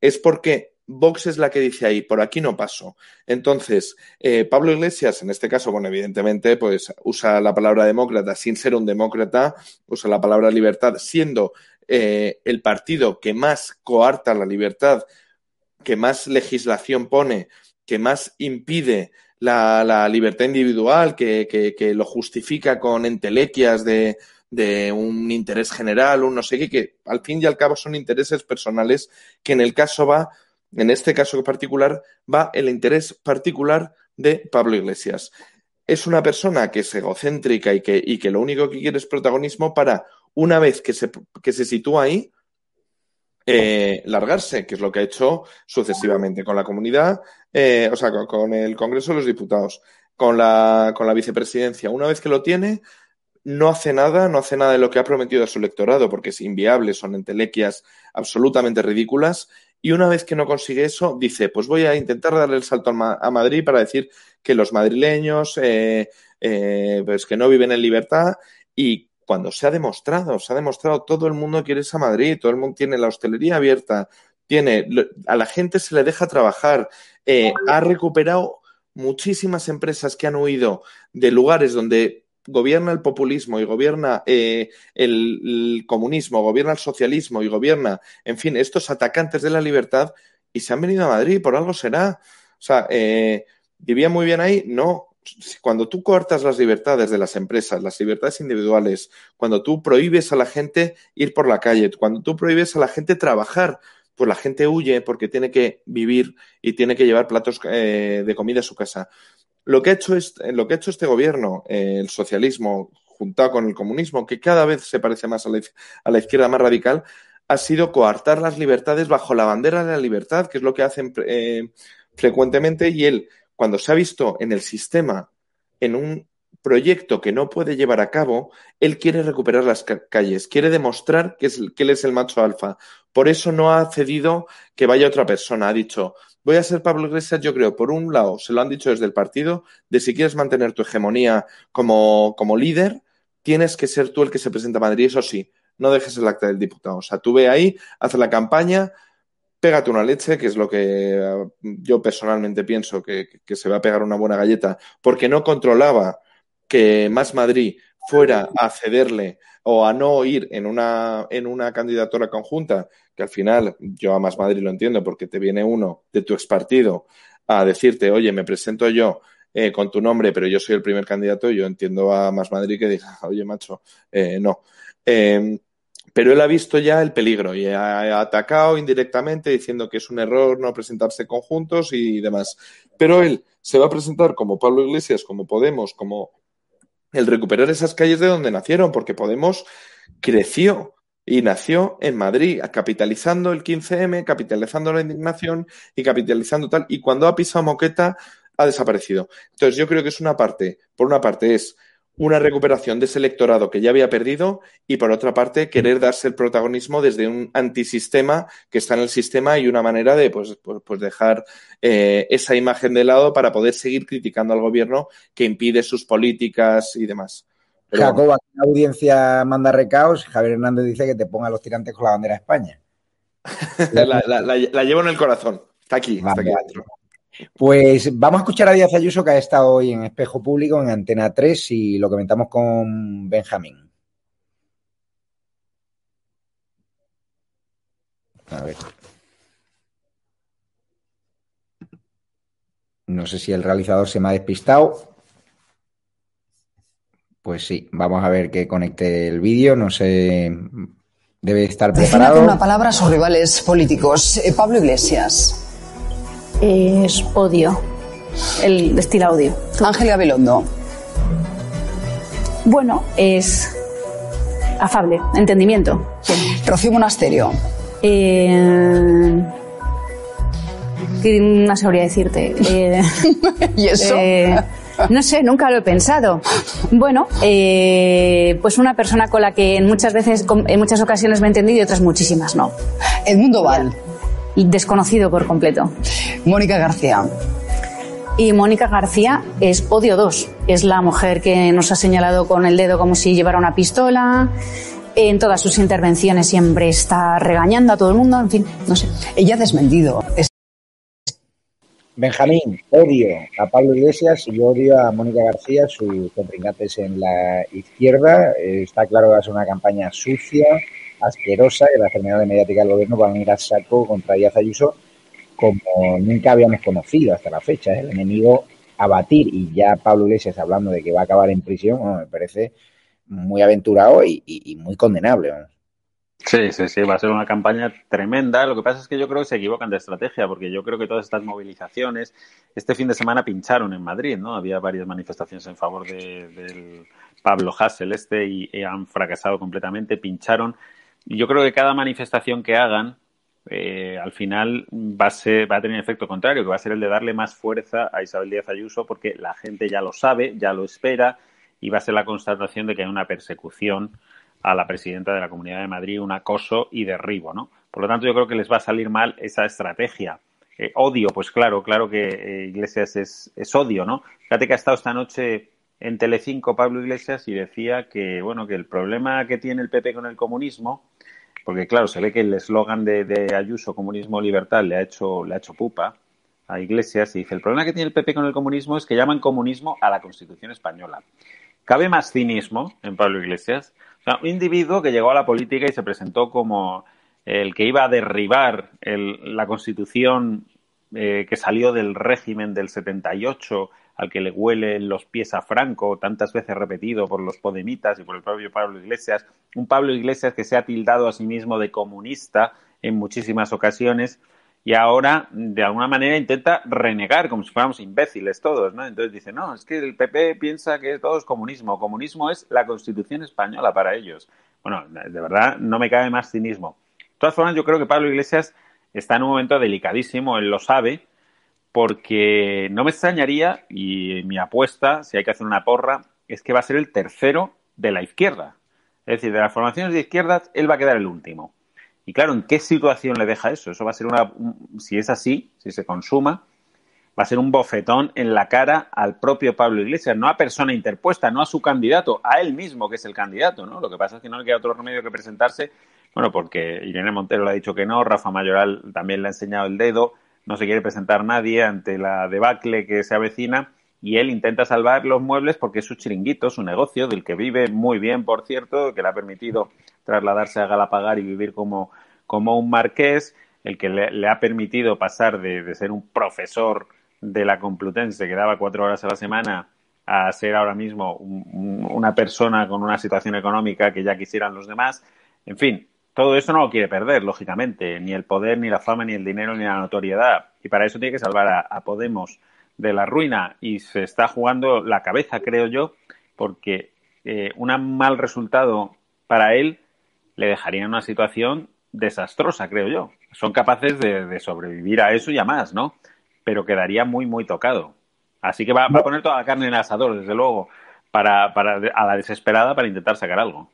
es porque Vox es la que dice ahí, por aquí no paso. Entonces, eh, Pablo Iglesias, en este caso, bueno, evidentemente, pues usa la palabra demócrata sin ser un demócrata, usa la palabra libertad siendo eh, el partido que más coarta la libertad, que más legislación pone, que más impide la, la libertad individual, que, que, que, lo justifica con entelequias de, de un interés general, un no sé qué, que al fin y al cabo son intereses personales, que en el caso va, en este caso particular, va el interés particular de Pablo Iglesias. es una persona que es egocéntrica y que, y que lo único que quiere es protagonismo para, una vez que se, que se sitúa ahí, eh, largarse, que es lo que ha hecho sucesivamente con la comunidad, eh, o sea, con, el Congreso de los Diputados, con la, con la vicepresidencia. Una vez que lo tiene, no hace nada, no hace nada de lo que ha prometido a su electorado, porque es inviable, son entelequias absolutamente ridículas. Y una vez que no consigue eso, dice, pues voy a intentar darle el salto a Madrid para decir que los madrileños, eh, pues que no viven en libertad y cuando se ha demostrado, se ha demostrado, todo el mundo quiere irse a Madrid, todo el mundo tiene la hostelería abierta, tiene, a la gente se le deja trabajar, eh, ha recuperado muchísimas empresas que han huido de lugares donde gobierna el populismo y gobierna eh, el, comunismo, gobierna el socialismo y gobierna, en fin, estos atacantes de la libertad y se han venido a Madrid, por algo será. O sea, eh, ¿vivía muy bien ahí? No. Cuando tú cortas las libertades de las empresas, las libertades individuales, cuando tú prohíbes a la gente ir por la calle, cuando tú prohíbes a la gente trabajar, pues la gente huye porque tiene que vivir y tiene que llevar platos eh, de comida a su casa. Lo que ha hecho, lo que ha hecho este gobierno, eh, el socialismo, juntado con el comunismo, que cada vez se parece más a la, a la, izquierda más radical, ha sido coartar las libertades bajo la bandera de la libertad, que es lo que hacen eh, frecuentemente, y él, cuando se ha visto en el sistema, en un proyecto que no puede llevar a cabo, él quiere recuperar las calles, quiere demostrar que, es, que él es el macho alfa. Por eso no ha cedido que vaya otra persona. Ha dicho, voy a ser Pablo Iglesias, yo creo, por un lado, se lo han dicho desde el partido, de si quieres mantener tu hegemonía como, como líder, tienes que ser tú el que se presenta a Madrid, eso sí, no dejes el acta del diputado. O sea, tú ve ahí, haz la campaña, pégate una leche, que es lo que yo personalmente pienso que, se va a pegar una buena galleta, porque no controlaba que Más Madrid fuera a cederle o a no ir en una, en una candidatura conjunta, que al final yo a Más Madrid lo entiendo porque te viene uno de tu expartido a decirte, oye, me presento yo eh, con tu nombre, pero yo soy el primer candidato, yo entiendo a Más Madrid que diga, oye, macho, eh, no. Eh, pero él ha visto ya el peligro y ha atacado indirectamente diciendo que es un error no presentarse conjuntos y demás. Pero él se va a presentar como Pablo Iglesias, como Podemos, como el recuperar esas calles de donde nacieron, porque Podemos creció y nació en Madrid, capitalizando el 15M, capitalizando la indignación y capitalizando tal. Y cuando ha pisado Moqueta, ha desaparecido. Entonces, yo creo que es una parte, por una parte es una recuperación de ese electorado que ya había perdido y por otra parte querer darse el protagonismo desde un antisistema que está en el sistema y una manera de pues, pues, pues dejar eh, esa imagen de lado para poder seguir criticando al gobierno que impide sus políticas y demás. Pero, Jacob, aquí la audiencia manda recaos. Javier Hernández dice que te ponga los tirantes con la bandera de España. [LAUGHS] la, la, la, la, llevo en el corazón. Está aquí, vale, está aquí dentro. Pues vamos a escuchar a Díaz Ayuso, que ha estado hoy en Espejo Público, en Antena 3, y lo comentamos con Benjamín. A ver. No sé si el realizador se me ha despistado. Pues sí, vamos a ver que conecte el vídeo. No sé, debe estar preparado. Defina con una palabra a sus rivales políticos. Eh, Pablo Iglesias es odio, el estilo odio. Ángel Gabilondo. Bueno, es afable, entendimiento. Sí. Rocío Monasterio. Eh, no sabría decirte. [LAUGHS] Eh, ¿Y eso? Eh, no sé, nunca lo he pensado. Bueno, eh, pues una persona con la que en muchas veces, en muchas ocasiones me he entendido y otras muchísimas no. Edmundo Val desconocido por completo. Mónica García. Y Mónica García es Odio 2. Es la mujer que nos ha señalado con el dedo como si llevara una pistola. En todas sus intervenciones siempre está regañando a todo el mundo. En fin, no sé. Ella ha desmentido. Es... Benjamín, odio a Pablo Iglesias y odio a Mónica García, sus contrincantes en la izquierda. Está claro que es una campaña sucia, asquerosa que las terminales mediáticas del gobierno van a ir a saco contra Díaz Ayuso como nunca habíamos conocido hasta la fecha. ¿eh? El enemigo a batir y ya Pablo Iglesias hablando de que va a acabar en prisión, me parece muy aventurado y, y, y muy condenable. Sí, sí, sí, va a ser una campaña tremenda. Lo que pasa es que yo creo que se equivocan de estrategia, porque yo creo que todas estas movilizaciones, este fin de semana pincharon en Madrid, ¿no? Había varias manifestaciones en favor de, del Pablo Hassel este y, y, han fracasado completamente, pincharon. Yo creo que cada manifestación que hagan, eh, al final va a, ser, va a tener efecto contrario, que va a ser el de darle más fuerza a Isabel Díaz Ayuso, porque la gente ya lo sabe, ya lo espera, y va a ser la constatación de que hay una persecución a la presidenta de la Comunidad de Madrid un acoso y derribo, ¿no? Por lo tanto, yo creo que les va a salir mal esa estrategia. Eh, odio, pues claro, claro que eh, Iglesias es, es, odio, ¿no? Fíjate que ha estado esta noche en Telecinco Pablo Iglesias y decía que, bueno, que el problema que tiene el PP con el comunismo, porque claro, se ve que el eslogan de, Ayuso, comunismo libertad, le ha hecho, le ha hecho pupa a Iglesias y dice, el problema que tiene el PP con el comunismo es que llaman comunismo a la Constitución española. ¿Cabe más cinismo en Pablo Iglesias? Un individuo que llegó a la política y se presentó como el que iba a derribar la constitución eh, que salió del régimen del 78, al que le huelen los pies a Franco, tantas veces repetido por los podemitas y por el propio Pablo Iglesias. Un Pablo Iglesias que se ha tildado a sí mismo de comunista en muchísimas ocasiones y ahora de alguna manera intenta renegar como si fuéramos imbéciles todos, ¿no? Entonces dice, no, es que el PP piensa que todo es comunismo, comunismo es la Constitución española para ellos. Bueno, de verdad no me cabe más cinismo. De todas formas, yo creo que Pablo Iglesias está en un momento delicadísimo, él lo sabe, porque no me extrañaría, y mi apuesta, si hay que hacer una porra, es que va a ser el tercero de la izquierda. Es decir, de las formaciones de izquierdas, él va a quedar el último. Y claro, ¿en qué situación le deja eso? Eso va a ser una, si es así, si se consuma, va a ser un bofetón en la cara al propio Pablo Iglesias, no a persona interpuesta, no a su candidato, a él mismo que es el candidato, ¿no? Lo que pasa es que no le queda otro remedio que presentarse, bueno, porque Irene Montero le ha dicho que no, Rafa Mayoral también le ha enseñado el dedo, no se quiere presentar nadie ante la debacle que se avecina y él intenta salvar los muebles porque es su chiringuito, su negocio, del que vive muy bien, por cierto, que le ha permitido trasladarse a Galapagar y vivir como, como un marqués, el que le, ha permitido pasar de, de, ser un profesor de la Complutense que daba cuatro horas a la semana a ser ahora mismo un, una persona con una situación económica que ya quisieran los demás. En fin, todo eso no lo quiere perder, lógicamente, ni el poder, ni la fama, ni el dinero, ni la notoriedad. Y para eso tiene que salvar a, Podemos de la ruina y se está jugando la cabeza, creo yo, porque eh, un mal resultado para él le dejaría en una situación desastrosa, creo yo. Son capaces de, de, sobrevivir a eso y a más, ¿no? Pero quedaría muy, muy tocado. Así que va, va a poner toda la carne en el asador, desde luego, para, para, a la desesperada para intentar sacar algo.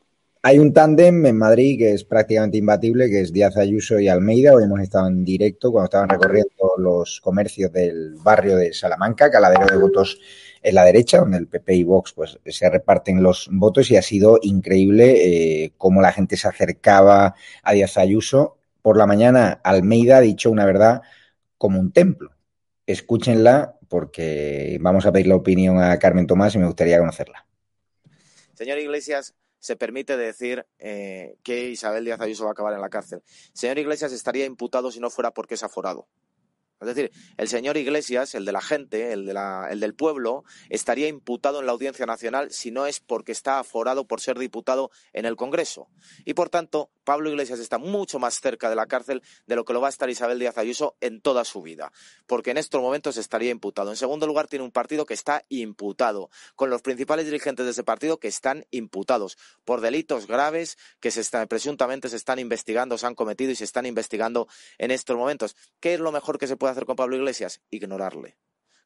Hay un tándem en Madrid que es prácticamente imbatible, que es Díaz Ayuso y Almeida. Hoy hemos estado en directo cuando estaban recorriendo los comercios del barrio de Salamanca, caladero de votos en la derecha, donde el PP y Vox pues, se reparten los votos y ha sido increíble eh, cómo la gente se acercaba a Díaz Ayuso. Por la mañana, Almeida ha dicho una verdad como un templo. Escúchenla porque vamos a pedir la opinión a Carmen Tomás y me gustaría conocerla. Señor Iglesias, se permite decir eh, que Isabel Díaz Ayuso va a acabar en la cárcel. Señor Iglesias estaría imputado si no fuera porque es aforado. Es decir, el señor Iglesias, el de la gente, el, de la, el, del pueblo, estaría imputado en la Audiencia Nacional si no es porque está aforado por ser diputado en el Congreso. Y por tanto, Pablo Iglesias está mucho más cerca de la cárcel de lo que lo va a estar Isabel Díaz Ayuso en toda su vida, porque en estos momentos estaría imputado. En segundo lugar, tiene un partido que está imputado, con los principales dirigentes de ese partido que están imputados por delitos graves que se está, presuntamente se están investigando, se han cometido y se están investigando en estos momentos. ¿Qué es lo mejor que se puede hacer con Pablo Iglesias? Ignorarle.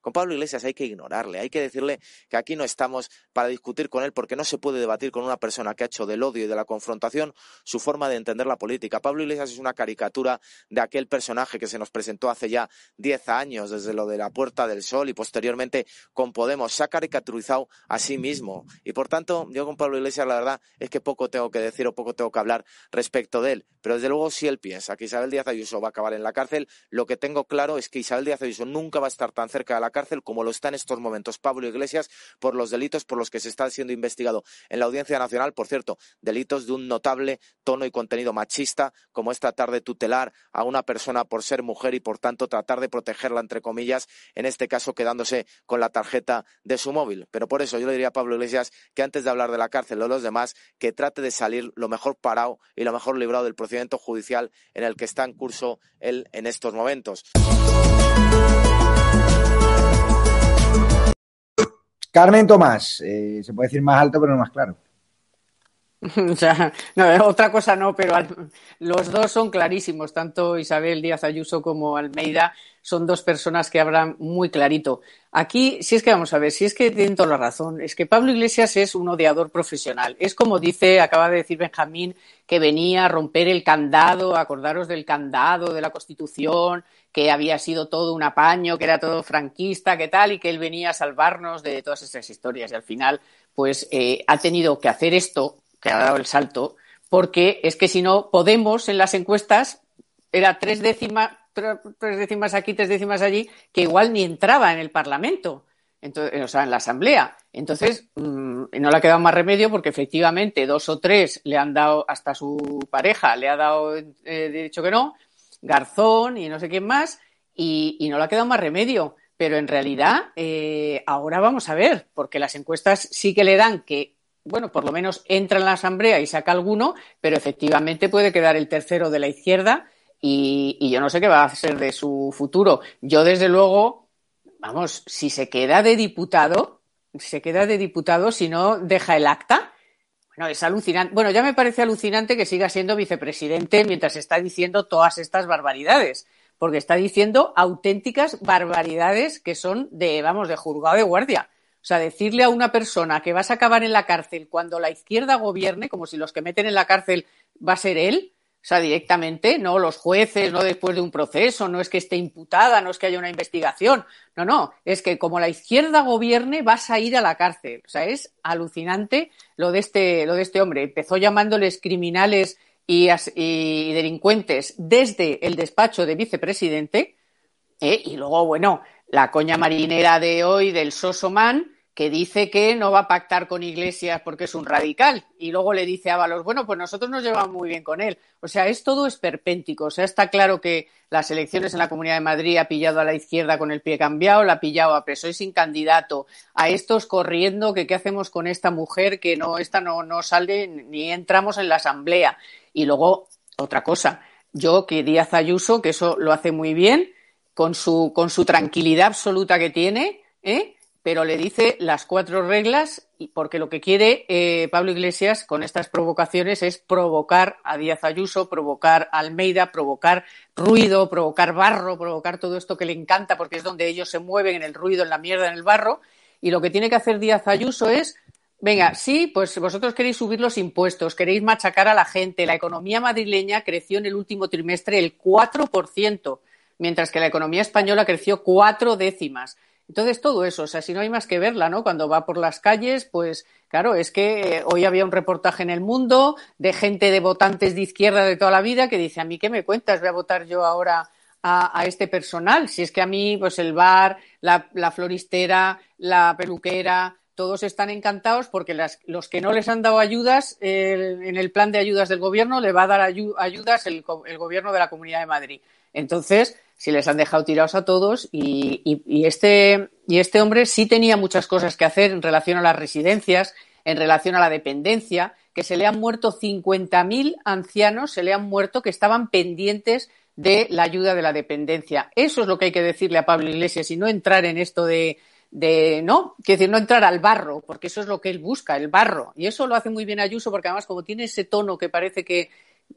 Con Pablo Iglesias hay que ignorarle, hay que decirle que aquí no estamos para discutir con él porque no se puede debatir con una persona que ha hecho del odio y de la confrontación su forma de entender la política. Pablo Iglesias es una caricatura de aquel personaje que se nos presentó hace ya diez años, desde lo de la Puerta del Sol y posteriormente con Podemos. Se ha caricaturizado a sí mismo y por tanto yo con Pablo Iglesias la verdad es que poco tengo que decir o poco tengo que hablar respecto de él. Pero desde luego si él piensa que Isabel Díaz Ayuso va a acabar en la cárcel, lo que tengo claro es que Isabel Díaz Ayuso nunca va a estar tan cerca de la cárcel como lo está en estos momentos Pablo Iglesias por los delitos por los que se está siendo investigado en la Audiencia Nacional, por cierto, delitos de un notable tono y contenido machista, como es tratar de tutelar a una persona por ser mujer y por tanto tratar de protegerla entre comillas, en este caso quedándose con la tarjeta de su móvil. Pero por eso yo le diría a Pablo Iglesias que antes de hablar de la cárcel o los demás, que trate de salir lo mejor parado y lo mejor librado del procedimiento judicial en el que está en curso él en estos momentos. Carmen Tomás, eh, se puede decir más alto pero no más claro. [LAUGHS] O sea, no, otra cosa no, pero los dos son clarísimos, tanto Isabel Díaz Ayuso como Almeida son dos personas que hablan muy clarito. Aquí, si es que vamos a ver, si es que tienen toda la razón, es que Pablo Iglesias es un odiador profesional. Es como dice, acaba de decir Benjamín, que venía a romper el candado, acordaros del candado de la Constitución, que había sido todo un apaño, que era todo franquista, que tal, y que él venía a salvarnos de todas esas historias. Y al final, pues eh, ha tenido que hacer esto que ha dado el salto, porque es que si no, Podemos en las encuestas era tres décimas, tres décimas aquí, tres décimas allí, que igual ni entraba en el Parlamento, entonces, o sea, en la Asamblea. Entonces, mmm, no le ha quedado más remedio porque efectivamente dos o tres le han dado, hasta su pareja le ha dado eh, dicho que no, Garzón y no sé quién más, y, y no le ha quedado más remedio. Pero en realidad, eh, ahora vamos a ver, porque las encuestas sí que le dan que bueno, por lo menos entra en la asamblea y saca alguno, pero efectivamente puede quedar el tercero de la izquierda y, yo no sé qué va a ser de su futuro. Yo, desde luego, vamos, si se queda de diputado, se queda de diputado si no deja el acta. Bueno, es alucinante. Bueno, ya me parece alucinante que siga siendo vicepresidente mientras está diciendo todas estas barbaridades, porque está diciendo auténticas barbaridades que son de, vamos, de juzgado de guardia. O sea, decirle a una persona que vas a acabar en la cárcel cuando la izquierda gobierne, como si los que meten en la cárcel va a ser él, o sea, directamente, no los jueces, no después de un proceso, no es que esté imputada, no es que haya una investigación, no, no, es que como la izquierda gobierne vas a ir a la cárcel. O sea, es alucinante lo de este, lo de este hombre. Empezó llamándoles criminales y, delincuentes desde el despacho de vicepresidente, ¿eh? y luego, bueno, la coña marinera de hoy del Sosoman, que dice que no va a pactar con Iglesias porque es un radical. Y luego le dice a Ábalos, bueno, pues nosotros nos llevamos muy bien con él. O sea, es todo esperpéntico. O sea, está claro que las elecciones en la Comunidad de Madrid ha pillado a la izquierda con el pie cambiado, la ha pillado a PSOE sin candidato, a estos corriendo, que qué hacemos con esta mujer que no, esta no, no sale ni entramos en la Asamblea. Y luego, otra cosa, yo que Díaz Ayuso, que eso lo hace muy bien, con su, con su tranquilidad absoluta que tiene, ¿eh? pero le dice las cuatro reglas, porque lo que quiere eh, Pablo Iglesias con estas provocaciones es provocar a Díaz Ayuso, provocar a Almeida, provocar ruido, provocar barro, provocar todo esto que le encanta, porque es donde ellos se mueven en el ruido, en la mierda, en el barro. Y lo que tiene que hacer Díaz Ayuso es Venga, sí, pues vosotros queréis subir los impuestos, queréis machacar a la gente. La economía madrileña creció en el último trimestre el 4% mientras que la economía española creció cuatro décimas. Entonces, todo eso, o sea, si no hay más que verla, ¿no? Cuando va por las calles, pues claro, es que eh, hoy había un reportaje en El Mundo de gente de votantes de izquierda de toda la vida que dice, a mí, ¿qué me cuentas? Voy a votar yo ahora a, este personal. Si es que a mí, pues el bar, la, floristera, la peluquera, todos están encantados porque las, los que no les han dado ayudas el, en el plan de ayudas del gobierno le va a dar ayu, ayudas el, el gobierno de la Comunidad de Madrid. Entonces, si les han dejado tirados a todos y, este, y este hombre sí tenía muchas cosas que hacer en relación a las residencias, en relación a la dependencia, que se le han muerto 50.000 ancianos, se le han muerto que estaban pendientes de la ayuda de la dependencia. Eso es lo que hay que decirle a Pablo Iglesias y no entrar en esto de, de no, quiero decir, no entrar al barro, porque eso es lo que él busca, el barro. Y eso lo hace muy bien Ayuso, porque además, como tiene ese tono que parece que,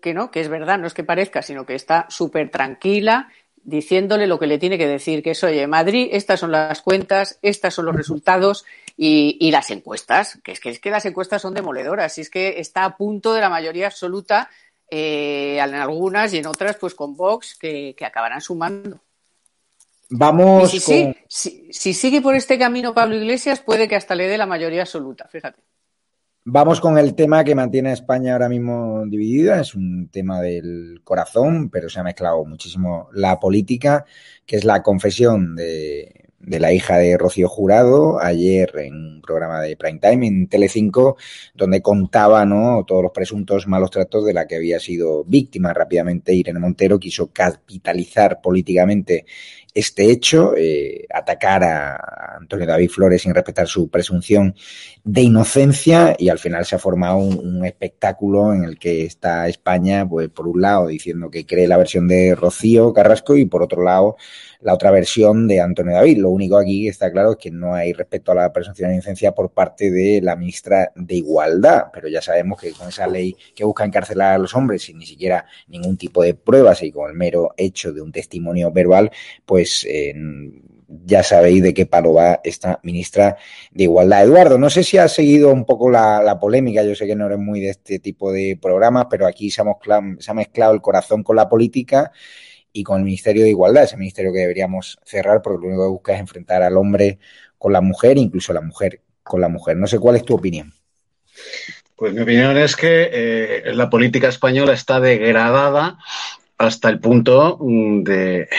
que no, que es verdad, no es que parezca, sino que está súper tranquila, diciéndole lo que le tiene que decir, que es, oye, Madrid, estas son las cuentas, estos son los resultados y, y las encuestas, que es, que es que las encuestas son demoledoras, y es que está a punto de la mayoría absoluta eh, en algunas y en otras, pues con Vox, que, que acabarán sumando. Vamos y si, con... sí, si, si, sigue por este camino Pablo Iglesias, puede que hasta le dé la mayoría absoluta, fíjate. Vamos con el tema que mantiene a España ahora mismo dividida. Es un tema del corazón, pero se ha mezclado muchísimo la política, que es la confesión de, la hija de Rocío Jurado ayer en un programa de prime time en Telecinco donde contaba todos los presuntos malos tratos de la que había sido víctima rápidamente Irene Montero quiso capitalizar políticamente este hecho, eh, atacar a Antonio David Flores sin respetar su presunción de inocencia y al final se ha formado un, un, espectáculo en el que está España, pues por un lado diciendo que cree la versión de Rocío Carrasco y por otro lado la otra versión de Antonio David. Lo único aquí que está claro es que no hay respeto a la presunción de inocencia por parte de la ministra de Igualdad, pero ya sabemos que con esa ley que busca encarcelar a los hombres sin ni siquiera ningún tipo de pruebas y con el mero hecho de un testimonio verbal, pues eh, ya sabéis de qué palo va esta ministra de Igualdad. Eduardo, no sé si has seguido un poco la, polémica, yo sé que no eres muy de este tipo de programas, pero aquí se ha, mezclado, el corazón con la política y con el Ministerio de Igualdad, ese ministerio que deberíamos cerrar porque lo único que busca es enfrentar al hombre con la mujer, incluso la mujer con la mujer. No sé cuál es tu opinión. Pues mi opinión es que eh, la política española está degradada hasta el punto de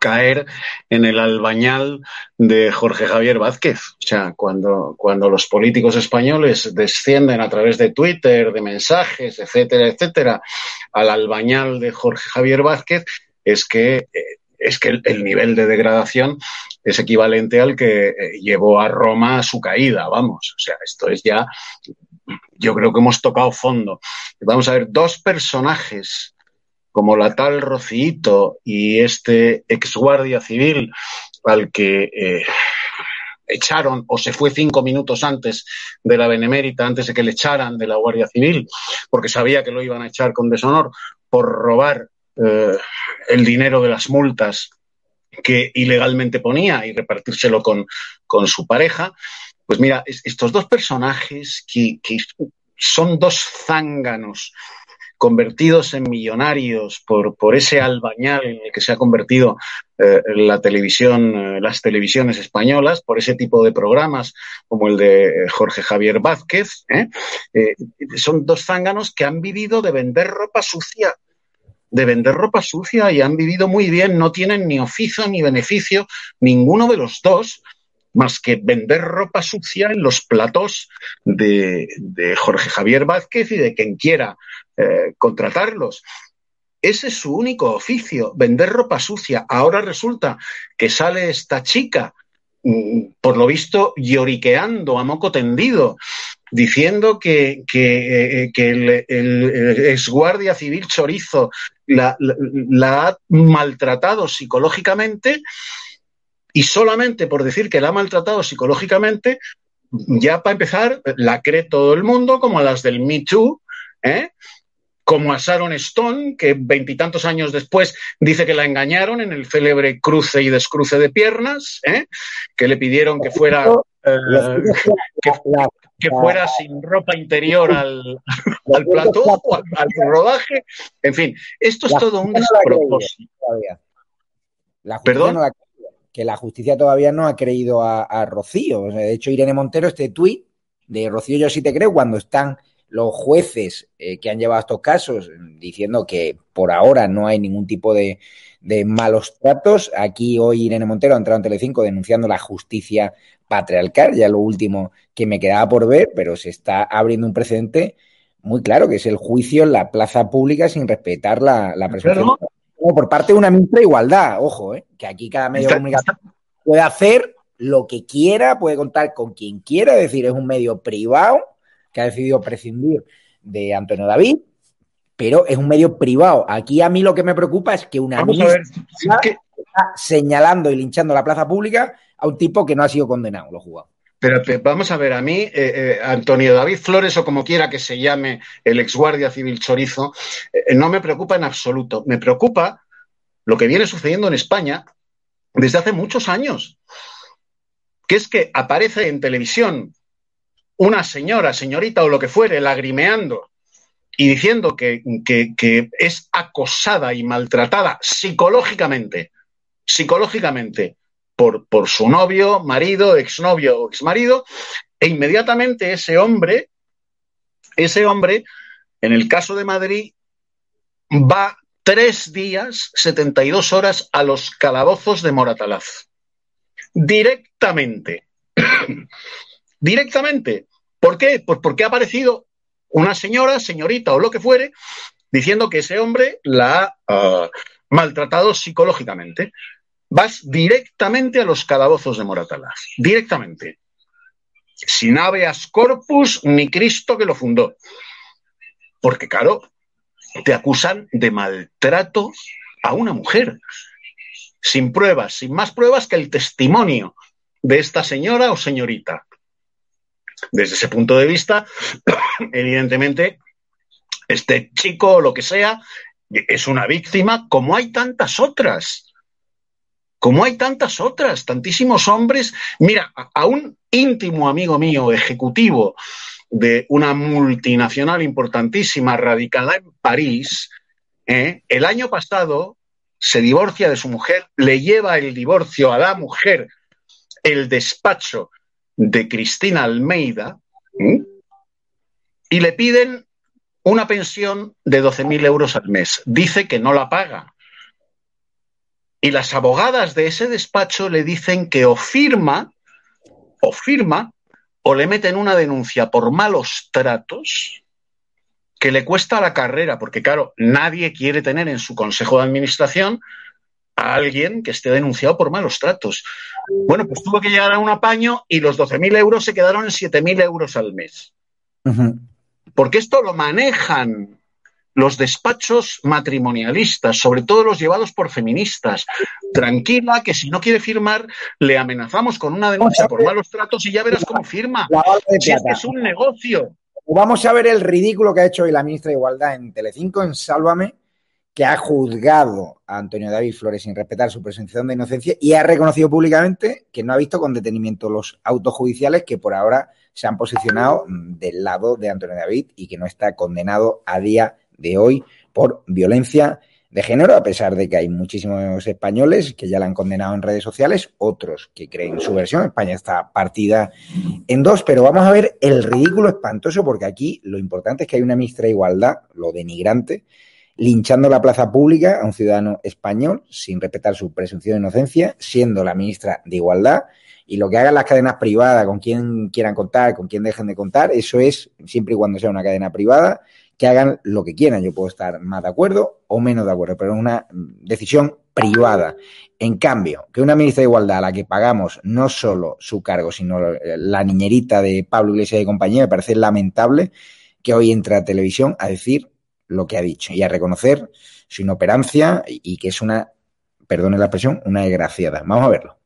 caer en el albañal de Jorge Javier Vázquez. O sea, cuando, cuando los políticos españoles descienden a través de Twitter, de mensajes, etcétera, etcétera, al albañal de Jorge Javier Vázquez, es que, es que el, el nivel de degradación es equivalente al que llevó a Roma a su caída, vamos. O sea, esto es ya, yo creo que hemos tocado fondo. Vamos a ver, dos personajes como la tal Rocito y este ex guardia civil al que eh, echaron o se fue cinco minutos antes de la Benemérita, antes de que le echaran de la Guardia Civil, porque sabía que lo iban a echar con deshonor por robar eh, el dinero de las multas que ilegalmente ponía y repartírselo con, con su pareja. Pues mira, es, estos dos personajes que son dos zánganos convertidos en millonarios por, por, ese albañal en el que se ha convertido eh, la televisión, eh, las televisiones españolas, por ese tipo de programas como el de Jorge Javier Vázquez, ¿eh? son dos zánganos que han vivido de vender ropa sucia de vender ropa sucia y han vivido muy bien, no tienen ni oficio ni beneficio, ninguno de los dos, más que vender ropa sucia en los platos de, de Jorge Javier Vázquez y de quien quiera eh, contratarlos. Ese es su único oficio, vender ropa sucia. Ahora resulta que sale esta chica, mm, por lo visto, lloriqueando a moco tendido, diciendo que, que, eh, el, el, exguardia civil chorizo la, ha maltratado psicológicamente y solamente por decir que la ha maltratado psicológicamente, ya para empezar, la cree todo el mundo, como a las del Me Too, ¿eh? como a Sharon Stone, que veintitantos años después dice que la engañaron en el célebre cruce y descruce de piernas, ¿eh? que le pidieron que fuera, eh, que, que, fuera sin ropa interior al, al plató, al, al, rodaje. En fin, esto es todo un despropósito. ¿Perdón? Que la justicia todavía no ha creído a, a Rocío. O sea, de hecho, Irene Montero, este tuit de Rocío, yo sí te creo, cuando están los jueces eh, que han llevado estos casos diciendo que por ahora no hay ningún tipo de, de, malos tratos. Aquí hoy Irene Montero ha entrado en Telecinco denunciando la justicia patriarcal, ya lo último que me quedaba por ver, pero se está abriendo un precedente muy claro, que es el juicio en la plaza pública sin respetar la, la presunción. No, por parte de una ministra de igualdad, ojo, eh, que aquí cada medio de comunicación puede hacer lo que quiera, puede contar con quien quiera, es decir, es un medio privado que ha decidido prescindir de Antonio David, pero es un medio privado. Aquí a mí lo que me preocupa es que una Vamos a ver, sí, que... está señalando y linchando la plaza pública a un tipo que no ha sido condenado, lo jugado. Pero vamos a ver, a mí, eh, eh, Antonio David Flores, o como quiera que se llame el exguardia civil chorizo, eh, no me preocupa en absoluto. Me preocupa lo que viene sucediendo en España desde hace muchos años, que es que aparece en televisión una señora, señorita o lo que fuere, lagrimeando y diciendo que es acosada y maltratada psicológicamente, psicológicamente, por, por, su novio, marido, exnovio o exmarido, e inmediatamente ese hombre, ese hombre, en el caso de Madrid, va tres días, 72 horas a los calabozos de Moratalaz. directamente. [CLEARS THROAT] directamente. ¿Por qué? Pues porque ha aparecido una señora, señorita o lo que fuere, diciendo que ese hombre la ha uh, maltratado psicológicamente. Vas directamente a los calabozos de Moratalaz, directamente. Sin habeas corpus ni Cristo que lo fundó. Porque, claro, te acusan de maltrato a una mujer, sin pruebas, sin más pruebas que el testimonio de esta señora o señorita. Desde ese punto de vista, [COUGHS] evidentemente, este chico o lo que sea es una víctima, como hay tantas otras. Como hay tantas otras, tantísimos hombres. Mira, a un íntimo amigo mío, ejecutivo de una multinacional importantísima radicada en París, ¿eh? el año pasado se divorcia de su mujer, le lleva el divorcio a la mujer el despacho de Cristina Almeida y le piden una pensión de 12.000 euros al mes. Dice que no la paga. Y las abogadas de ese despacho le dicen que o firma, o firma, o le meten una denuncia por malos tratos que le cuesta la carrera, porque claro, nadie quiere tener en su consejo de administración a alguien que esté denunciado por malos tratos. Bueno, pues tuvo que llegar a un apaño y los 12.000 euros se quedaron en 7.000 euros al mes. Porque esto lo manejan los despachos matrimonialistas, sobre todo los llevados por feministas. Tranquila, que si no quiere firmar, le amenazamos con una denuncia por malos tratos y ya verás cómo firma. Si es que es un negocio. Vamos a ver el ridículo que ha hecho hoy la ministra de Igualdad en Telecinco, en Sálvame, que ha juzgado a Antonio David Flores sin respetar su presunción de inocencia y ha reconocido públicamente que no ha visto con detenimiento los autos judiciales que por ahora se han posicionado del lado de Antonio David y que no está condenado a día de hoy por violencia de género, a pesar de que hay muchísimos españoles que ya la han condenado en redes sociales, otros que creen su versión. España está partida en dos, pero vamos a ver el ridículo espantoso, porque aquí lo importante es que hay una ministra de Igualdad, lo denigrante, linchando la plaza pública a un ciudadano español sin respetar su presunción de inocencia, siendo la ministra de Igualdad. Y lo que hagan las cadenas privadas, con quien quieran contar, con quien dejen de contar, eso es siempre y cuando sea una cadena privada que hagan lo que quieran. Yo puedo estar más de acuerdo o menos de acuerdo, pero es una decisión privada. En cambio, que una ministra de Igualdad a la que pagamos no solo su cargo, sino la niñerita de Pablo Iglesias y compañía, me parece lamentable que hoy entre a televisión a decir lo que ha dicho y a reconocer su inoperancia y que es una, perdone la expresión, una desgraciada. Vamos a verlo.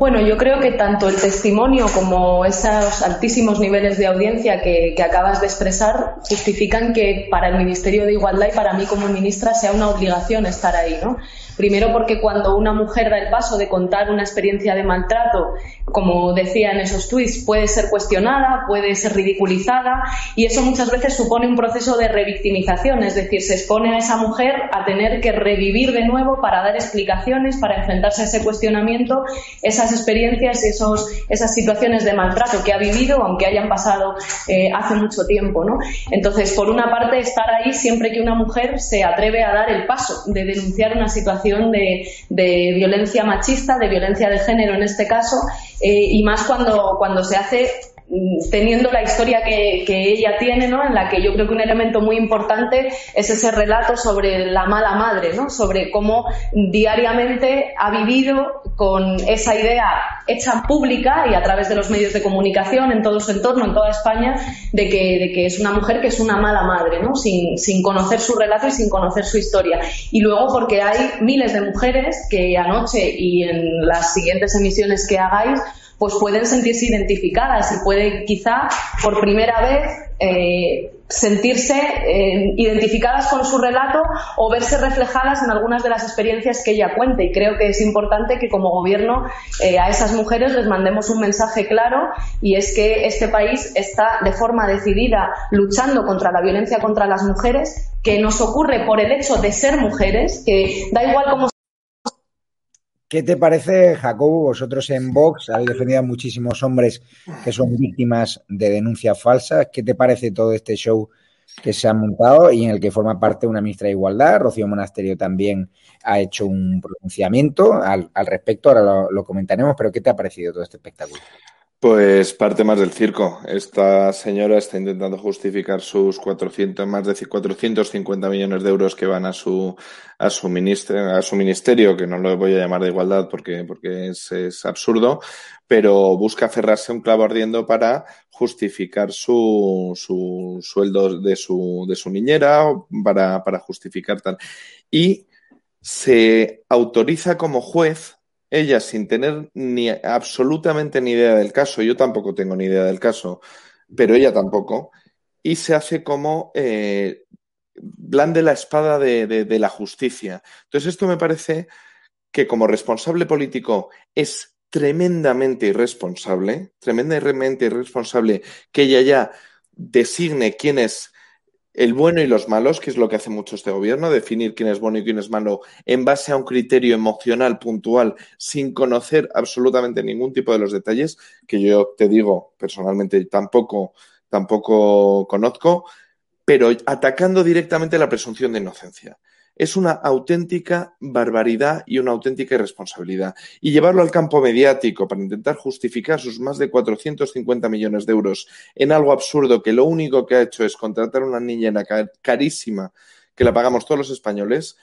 Bueno, yo creo que tanto el testimonio como esos altísimos niveles de audiencia que, acabas de expresar justifican que para el Ministerio de Igualdad y para mí como ministra sea una obligación estar ahí, ¿no? Primero porque cuando una mujer da el paso de contar una experiencia de maltrato, como decía en esos tweets, puede ser cuestionada, puede ser ridiculizada y eso muchas veces supone un proceso de revictimización, es decir, se expone a esa mujer a tener que revivir de nuevo para dar explicaciones, para enfrentarse a ese cuestionamiento, esas experiencias y esos, esas situaciones de maltrato que ha vivido, aunque hayan pasado eh, hace mucho tiempo. ¿no? Entonces, por una parte, estar ahí siempre que una mujer se atreve a dar el paso de denunciar una situación de, violencia machista, de violencia de género en este caso, eh, y más cuando, cuando se hace teniendo la historia que, ella tiene, ¿no? En la que yo creo que un elemento muy importante es ese relato sobre la mala madre, ¿no? Sobre cómo diariamente ha vivido con esa idea hecha pública y a través de los medios de comunicación en todo su entorno, en toda España, de que, es una mujer que es una mala madre, ¿no? Sin, sin conocer su relato y sin conocer su historia. Y luego porque hay miles de mujeres que anoche y en las siguientes emisiones que hagáis pues pueden sentirse identificadas y puede quizá por primera vez eh, sentirse eh, identificadas con su relato o verse reflejadas en algunas de las experiencias que ella cuente. Y creo que es importante que como gobierno eh, a esas mujeres les mandemos un mensaje claro y es que este país está de forma decidida luchando contra la violencia contra las mujeres, que nos ocurre por el hecho de ser mujeres, que da igual cómo ¿Qué te parece, Jacobo? Vosotros en Vox habéis defendido a muchísimos hombres que son víctimas de denuncias falsas. ¿Qué te parece todo este show que se han montado y en el que forma parte una ministra de Igualdad. Rocío Monasterio también ha hecho un pronunciamiento al, respecto, ahora lo, lo, comentaremos, pero ¿qué te ha parecido todo este espectáculo? Pues parte más del circo. Esta señora está intentando justificar sus 400, más de 450 millones de euros que van a su, a su, ministerio, a su ministerio, que no lo voy a llamar de igualdad porque, porque es, absurdo, pero busca aferrarse un clavo ardiendo para justificar su, su sueldo de su, de su niñera, para, para justificar tal. Y se autoriza como juez ella sin tener ni absolutamente ni idea del caso, yo tampoco tengo ni idea del caso, pero ella tampoco, y se hace como eh, blande la espada de, de, la justicia. Entonces esto me parece que como responsable político es tremendamente irresponsable, tremendamente irresponsable que ella ya designe quién es el bueno y los malos, que es lo que hace mucho este gobierno, definir quién es bueno y quién es malo en base a un criterio emocional puntual, sin conocer absolutamente ningún tipo de los detalles, que yo te digo personalmente tampoco, tampoco conozco, pero atacando directamente la presunción de inocencia es una auténtica barbaridad y una auténtica irresponsabilidad. Y llevarlo al campo mediático para intentar justificar sus más de 450 millones de euros en algo absurdo que lo único que ha hecho es contratar a una niña carísima que la pagamos todos los españoles,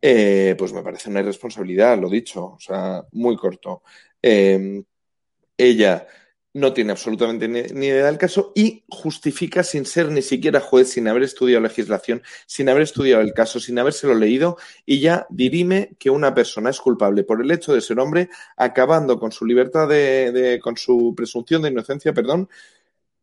eh, pues me parece una irresponsabilidad, lo dicho, o sea, muy corto. Eh, ella no tiene absolutamente ni, idea del caso y justifica sin ser ni siquiera juez, sin haber estudiado legislación, sin haber estudiado el caso, sin habérselo leído y ya dirime que una persona es culpable por el hecho de ser hombre, acabando con su libertad de, con su presunción de inocencia, perdón,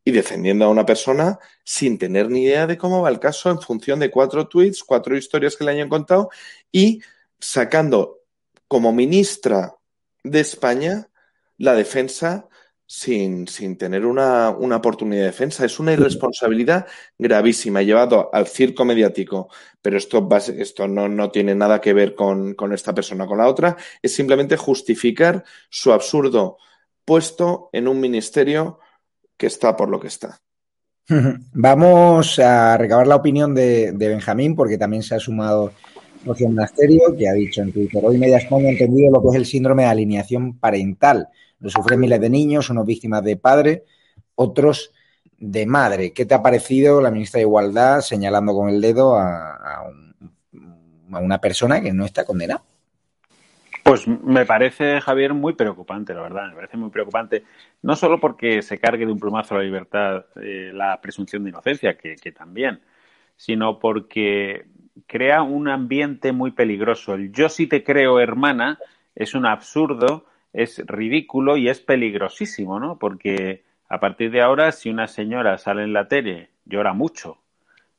y defendiendo a una persona sin tener ni idea de cómo va el caso en función de cuatro tweets, cuatro historias que le hayan contado y sacando como ministra de España la defensa sin, sin tener una, una, oportunidad de defensa. Es una irresponsabilidad gravísima, llevado al circo mediático. Pero esto, esto no, no tiene nada que ver con, con esta persona con la otra. Es simplemente justificar su absurdo puesto en un ministerio que está por lo que está. [LAUGHS] Vamos a recabar la opinión de, de Benjamín, porque también se ha sumado Rocío Monasterio, que ha dicho en Twitter, hoy Media España ha entendido lo que es el síndrome de alineación parental lo sufren miles de niños, unos víctimas de padre, otros de madre. ¿Qué te ha parecido la ministra de Igualdad señalando con el dedo a, una persona que no está condenada? Pues me parece, Javier, muy preocupante, la verdad. Me parece muy preocupante. No solo porque se cargue de un plumazo la libertad eh, la presunción de inocencia, que, también, sino porque crea un ambiente muy peligroso. El yo sí te creo, hermana, es un absurdo es ridículo y es peligrosísimo, ¿no? Porque a partir de ahora, si una señora sale en la tele, llora mucho,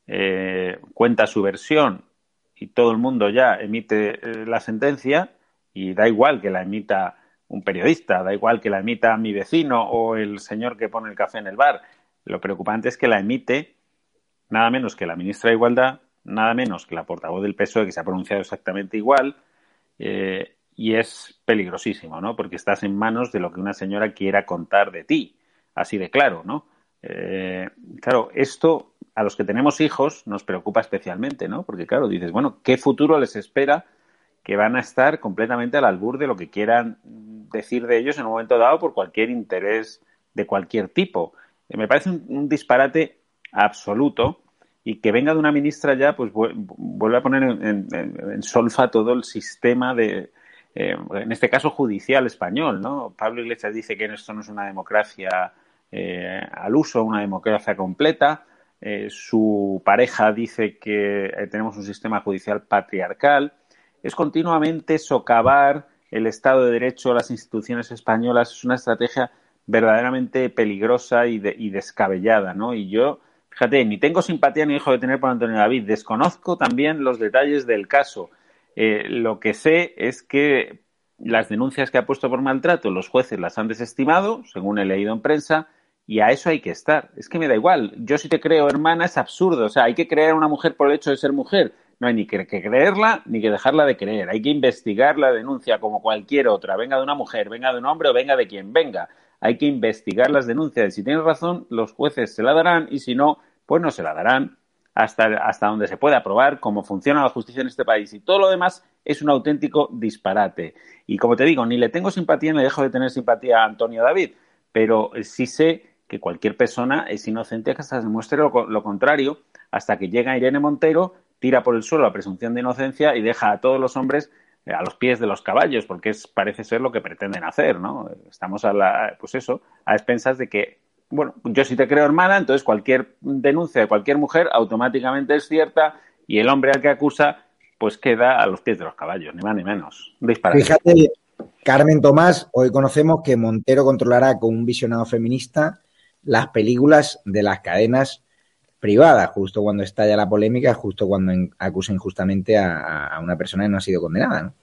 eh, cuenta su versión y todo el mundo ya emite eh, la sentencia, y da igual que la emita un periodista, da igual que la emita mi vecino o el señor que pone el café en el bar. Lo preocupante es que la emite nada menos que la ministra de Igualdad, nada menos que la portavoz del PSOE, que se ha pronunciado exactamente igual, eh, y es peligrosísimo, ¿no? Porque estás en manos de lo que una señora quiera contar de ti, así de claro, ¿no? Eh, claro, esto a los que tenemos hijos nos preocupa especialmente, ¿no? Porque claro, dices, bueno, ¿qué futuro les espera que van a estar completamente al albur de lo que quieran decir de ellos en un momento dado por cualquier interés de cualquier tipo? Eh, me parece un, disparate absoluto y que venga de una ministra ya, pues vuelve a poner en solfa todo el sistema de, eh, en este caso judicial español, ¿no? Pablo Iglesias dice que esto no es una democracia eh, al uso, una democracia completa. Eh, su pareja dice que tenemos un sistema judicial patriarcal. Es continuamente socavar el Estado de Derecho, las instituciones españolas. Es una estrategia verdaderamente peligrosa y, y descabellada, ¿no? Y yo, fíjate, ni tengo simpatía ni dejo de tener por Antonio David. Desconozco también los detalles del caso eh, lo que sé es que las denuncias que ha puesto por maltrato los jueces las han desestimado, según he leído en prensa, y a eso hay que estar. Es que me da igual. Yo si te creo hermana es absurdo. O sea, hay que creer a una mujer por el hecho de ser mujer. No hay ni que, creerla ni que dejarla de creer. Hay que investigar la denuncia como cualquier otra. Venga de una mujer, venga de un hombre o venga de quien venga. Hay que investigar las denuncias. Si tienes razón, los jueces se la darán y si no, pues no se la darán. Hasta, hasta donde se puede aprobar, cómo funciona la justicia en este país y todo lo demás es un auténtico disparate. Y como te digo, ni le tengo simpatía ni dejo de tener simpatía a Antonio David, pero sí sé que cualquier persona es inocente hasta que se demuestre lo, lo contrario, hasta que llega Irene Montero, tira por el suelo la presunción de inocencia y deja a todos los hombres eh, a los pies de los caballos, porque es, parece ser lo que pretenden hacer, ¿no? Estamos a la, pues eso, a expensas de que, bueno, yo sí te creo hermana, entonces cualquier denuncia de cualquier mujer automáticamente es cierta y el hombre al que acusa, pues queda a los pies de los caballos, ni más ni menos. Disparate. Fíjate, Carmen Tomás, hoy conocemos que Montero controlará con un visionado feminista las películas de las cadenas privada, justo cuando estalla la polémica, justo cuando acusa injustamente a, a, una persona que no ha sido condenada. ¿no?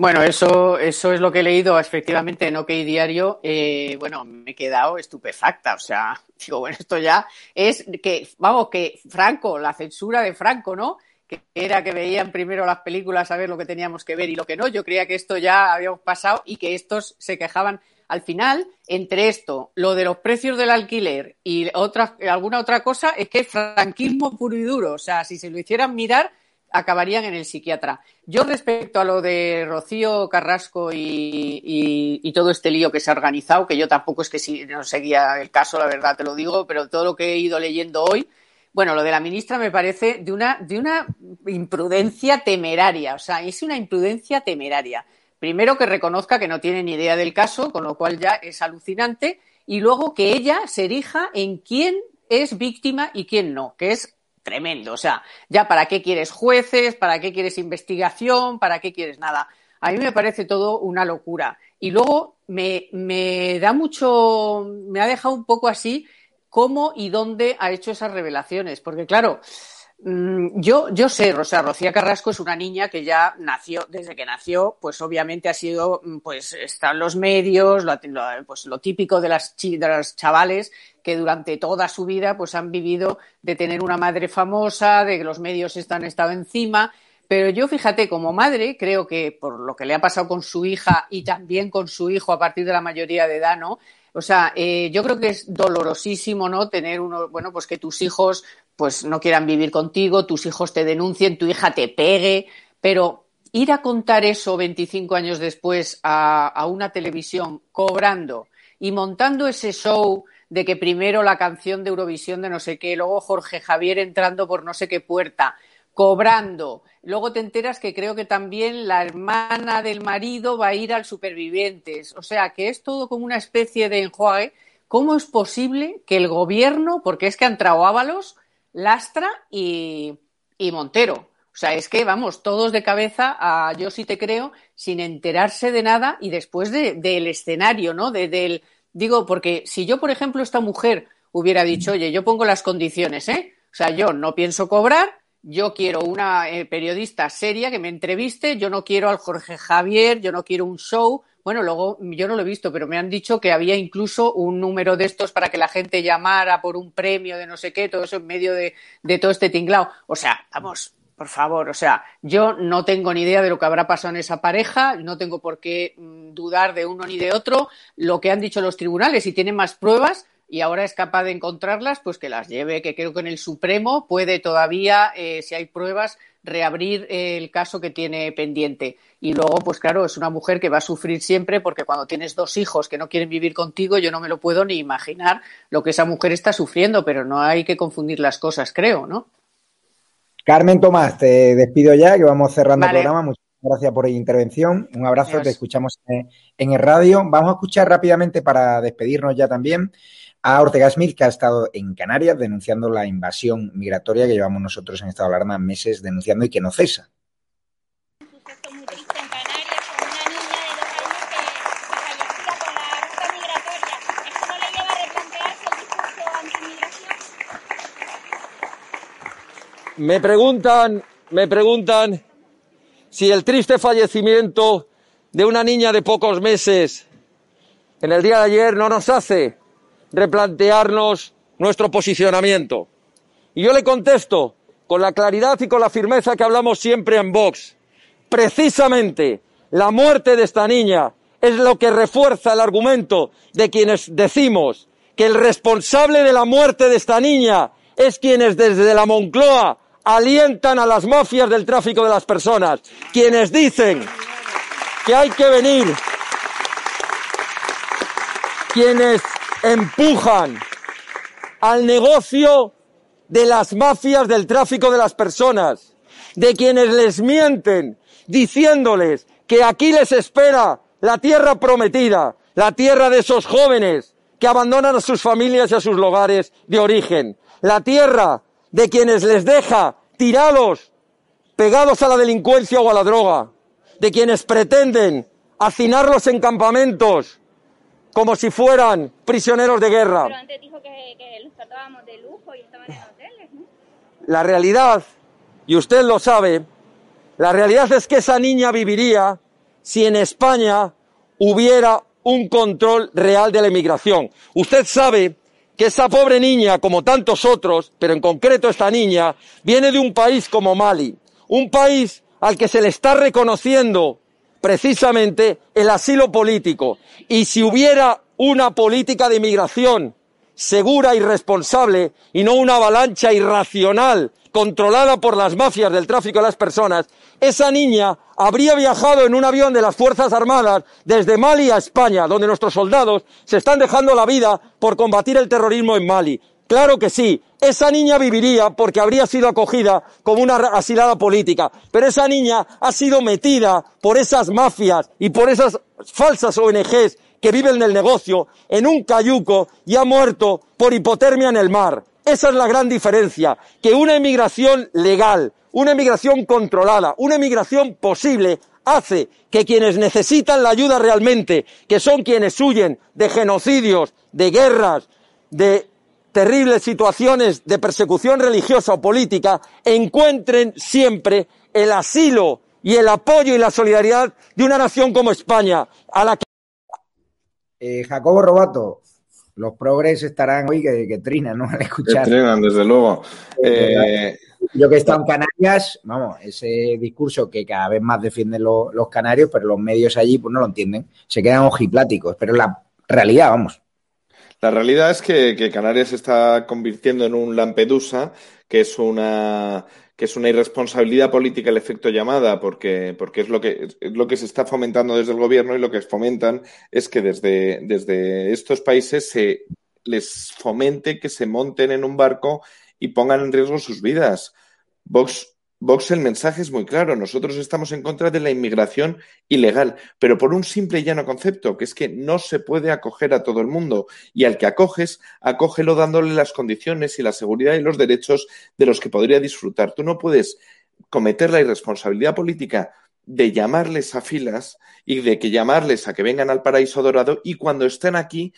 Bueno, eso, eso es lo que he leído efectivamente en OK Diario. Eh, bueno, me he quedado estupefacta. O sea, [LAUGHS] digo, bueno, esto ya es que, vamos, que Franco, la censura de Franco, ¿no? Que era que veían primero las películas a ver lo que teníamos que ver y lo que no. Yo creía que esto ya habíamos pasado y que estos se quejaban al final, entre esto, lo de los precios del alquiler y otra, alguna otra cosa, es que franquismo puro y duro. O sea, si se lo hicieran mirar, acabarían en el psiquiatra. Yo respecto a lo de Rocío Carrasco y, todo este lío que se ha organizado, que yo tampoco es que si no seguía el caso, la verdad te lo digo, pero todo lo que he ido leyendo hoy, bueno, lo de la ministra me parece de una, de una imprudencia temeraria, o sea, es una imprudencia temeraria. Primero que reconozca que no tiene ni idea del caso, con lo cual ya es alucinante, y luego que ella se erija en quién es víctima y quién no, que es tremendo. O sea, ya para qué quieres jueces, para qué quieres investigación, para qué quieres nada. A mí me parece todo una locura. Y luego me, me da mucho, me ha dejado un poco así cómo y dónde ha hecho esas revelaciones. Porque claro, yo, yo sé, o sea, Rocía Carrasco es una niña que ya nació, desde que nació, pues obviamente ha sido, mm, pues están los medios, lo, pues lo típico de las, de chavales que durante toda su vida pues han vivido de tener una madre famosa, de que los medios están estado encima. Pero yo, fíjate, como madre, creo que por lo que le ha pasado con su hija y también con su hijo a partir de la mayoría de edad, ¿no? O sea, eh, yo creo que es dolorosísimo, ¿no? Tener uno, bueno, pues que tus hijos pues no quieran vivir contigo, tus hijos te denuncien, tu hija te pegue, pero ir a contar eso 25 años después a, a una televisión cobrando y montando ese show de que primero la canción de Eurovisión de no sé qué, luego Jorge Javier entrando por no sé qué puerta, cobrando. Luego te enteras que creo que también la hermana del marido va a ir al Supervivientes. O sea, que es todo como una especie de enjuague. ¿Cómo es posible que el gobierno, porque es que han entrado Ábalos, Lastra y, Montero. O sea, es que vamos, todos de cabeza a yo sí te creo, sin enterarse de nada y después del de, escenario, ¿no? De, del, digo, porque si yo, por ejemplo, esta mujer hubiera dicho, oye, yo pongo las condiciones, ¿eh? O sea, yo no pienso cobrar, yo quiero una eh, periodista seria que me entreviste, yo no quiero al Jorge Javier, yo no quiero un show, bueno, luego yo no lo he visto, pero me han dicho que había incluso un número de estos para que la gente llamara por un premio de no sé qué, todo eso en medio de, de todo este tinglao. O sea, vamos, por favor, o sea, yo no tengo ni idea de lo que habrá pasado en esa pareja, no tengo por qué mm, dudar de uno ni de otro. Lo que han dicho los tribunales, si tienen más pruebas y ahora es capaz de encontrarlas, pues que las lleve, que creo que en el Supremo puede todavía, eh, si hay pruebas, reabrir el caso que tiene pendiente. Y luego, pues claro, es una mujer que va a sufrir siempre porque cuando tienes dos hijos que no quieren vivir contigo, yo no me lo puedo ni imaginar lo que esa mujer está sufriendo, pero no hay que confundir las cosas, creo, ¿no? Carmen Tomás, te despido ya, que vamos cerrando vale. el programa. Muchas gracias por la intervención. Un abrazo, Dios. te escuchamos en el radio. Vamos a escuchar rápidamente para despedirnos ya también a Ortega Smith, que ha estado en Canarias denunciando la invasión migratoria que llevamos nosotros en estado de alarma meses denunciando y que no cesa. Me preguntan, me preguntan si el triste fallecimiento de una niña de pocos meses en el día de ayer no nos hace replantearnos nuestro posicionamiento. Y yo le contesto con la claridad y con la firmeza que hablamos siempre en Vox. Precisamente la muerte de esta niña es lo que refuerza el argumento de quienes decimos que el responsable de la muerte de esta niña es quienes desde la Moncloa alientan a las mafias del tráfico de las personas, quienes dicen que hay que venir, quienes empujan al negocio de las mafias del tráfico de las personas, de quienes les mienten diciéndoles que aquí les espera la tierra prometida, la tierra de esos jóvenes que abandonan a sus familias y a sus lugares de origen, la tierra de quienes les deja tirados, pegados a la delincuencia o a la droga, de quienes pretenden hacinarlos en campamentos como si fueran prisioneros de guerra. Pero antes dijo que, que los tratábamos de lujo y estaban en hoteles, ¿no? La realidad, y usted lo sabe, la realidad es que esa niña viviría si en España hubiera un control real de la inmigración. Usted sabe que esa pobre niña, como tantos otros, pero en concreto esta niña, viene de un país como Mali, un país al que se le está reconociendo precisamente el asilo político. Y si hubiera una política de inmigración segura y responsable y no una avalancha irracional controlada por las mafias del tráfico de las personas, esa niña habría viajado en un avión de las Fuerzas Armadas desde Mali a España, donde nuestros soldados se están dejando la vida por combatir el terrorismo en Mali. Claro que sí, esa niña viviría porque habría sido acogida como una asilada política, pero esa niña ha sido metida por esas mafias y por esas falsas ONGs que viven del negocio en un cayuco y ha muerto por hipotermia en el mar. Esa es la gran diferencia, que una emigración legal, una emigración controlada, una emigración posible hace que quienes necesitan la ayuda realmente, que son quienes huyen de genocidios, de guerras, de terribles situaciones de persecución religiosa o política, encuentren siempre el asilo y el apoyo y la solidaridad de una nación como España, a la que Eh, Jacobo Robato, los progres estarán hoy que, que trinan, ¿no? [LAUGHS] Al escuchar. Que trinan, desde luego. Eh, Yo que he estado en Canarias, vamos, ese discurso que cada vez más defienden lo- los canarios, pero los medios allí pues no lo entienden. Se quedan ojipláticos, pero es la realidad, vamos. La realidad es que, Canarias se está convirtiendo en un Lampedusa, que es una, que es una irresponsabilidad política el efecto llamada, porque, porque es lo que, es lo que se está fomentando desde el gobierno y lo que fomentan es que desde, desde estos países se les fomente que se monten en un barco y pongan en riesgo sus vidas. Vox, Vox, el mensaje es muy claro. Nosotros estamos en contra de la inmigración ilegal, pero por un simple y llano concepto, que es que no se puede acoger a todo el mundo. Y al que acoges, acógelo dándole las condiciones y la seguridad y los derechos de los que podría disfrutar. Tú no puedes cometer la irresponsabilidad política de llamarles a filas y de que llamarles a que vengan al paraíso dorado y cuando estén aquí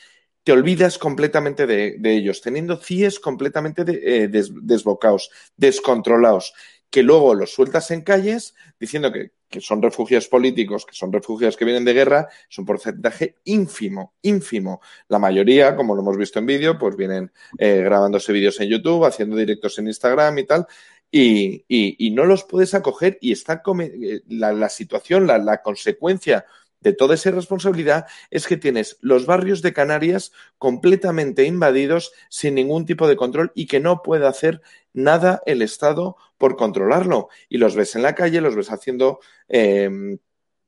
te olvidas completamente de, ellos, teniendo CIES completamente eh, des- desbocados, descontrolados, que luego los sueltas en calles diciendo que, que son refugios políticos, que son refugios que vienen de guerra, es un porcentaje ínfimo, ínfimo. La mayoría, como lo hemos visto en vídeo, pues vienen eh, grabándose vídeos en YouTube, haciendo directos en Instagram y tal, y, y- no los puedes acoger y está eh, la, la situación, la consecuencia de toda esa irresponsabilidad es que tienes los barrios de Canarias completamente invadidos sin ningún tipo de control y que no puede hacer nada el Estado por controlarlo. Y los ves en la calle, los ves haciendo, eh,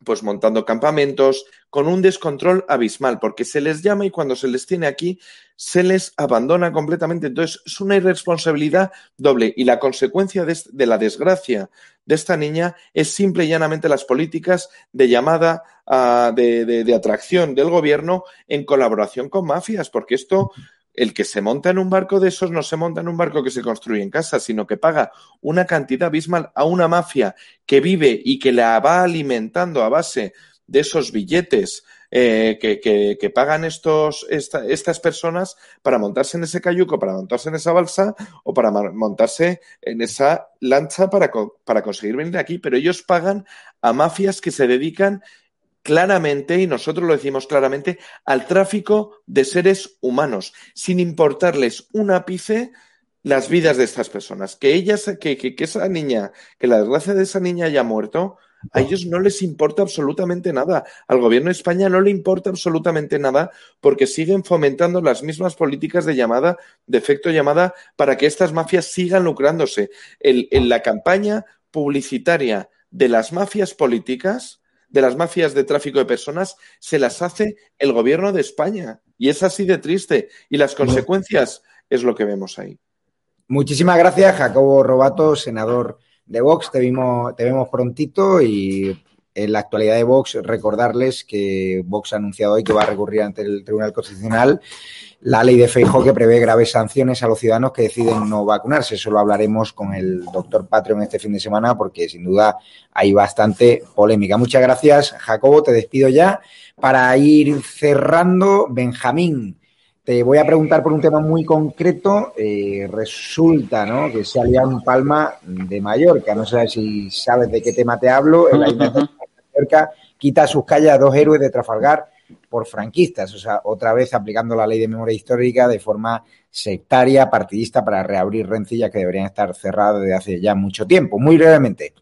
pues montando campamentos con un descontrol abismal, porque se les llama y cuando se les tiene aquí, se les abandona completamente. Entonces, es una irresponsabilidad doble. Y la consecuencia de, de la desgracia de esta niña es simple y llanamente las políticas de llamada ah, de, de- de atracción del gobierno en colaboración con mafias, porque esto, el que se monta en un barco de esos no se monta en un barco que se construye en casa, sino que paga una cantidad abismal a una mafia que vive y que la va alimentando a base de esos billetes eh, que, que- que pagan estos, esta- estas personas para montarse en ese cayuco, para montarse en esa balsa o para montarse en esa lancha para, para conseguir venir aquí. Pero ellos pagan a mafias que se dedican claramente, y nosotros lo decimos claramente, al tráfico de seres humanos, sin importarles un ápice las vidas de estas personas. Que ellas, que, que, que esa niña, que la desgracia de esa niña haya muerto, A ellos no les importa absolutamente nada. Al gobierno de España no le importa absolutamente nada porque siguen fomentando las mismas políticas de llamada, de efecto llamada, para que estas mafias sigan lucrándose. en la campaña publicitaria de las mafias políticas, de las mafias de tráfico de personas, se las hace el gobierno de España. Y es así de triste. Y las consecuencias es lo que vemos ahí. Muchísimas gracias, Jacobo Robato, senador de Vox. Te, vimos, te vemos prontito y en la actualidad de Vox recordarles que Vox ha anunciado hoy que va a recurrir ante el Tribunal Constitucional la ley de Feijóo que prevé graves sanciones a los ciudadanos que deciden no vacunarse. Eso lo hablaremos con el doctor Patreon este fin de semana porque sin duda hay bastante polémica. Muchas gracias, Jacobo. Te despido ya. Para ir cerrando, Benjamín, te voy a preguntar por un tema muy concreto. Eh, resulta ¿no? que se ha liado un palma de Mallorca. No sé si sabes de qué tema te hablo. De quita sus calles a dos héroes de Trafalgar por franquistas, o sea, otra vez aplicando la ley de memoria histórica de forma sectaria, partidista, para reabrir rencillas que deberían estar cerradas desde hace ya mucho tiempo. Muy brevemente.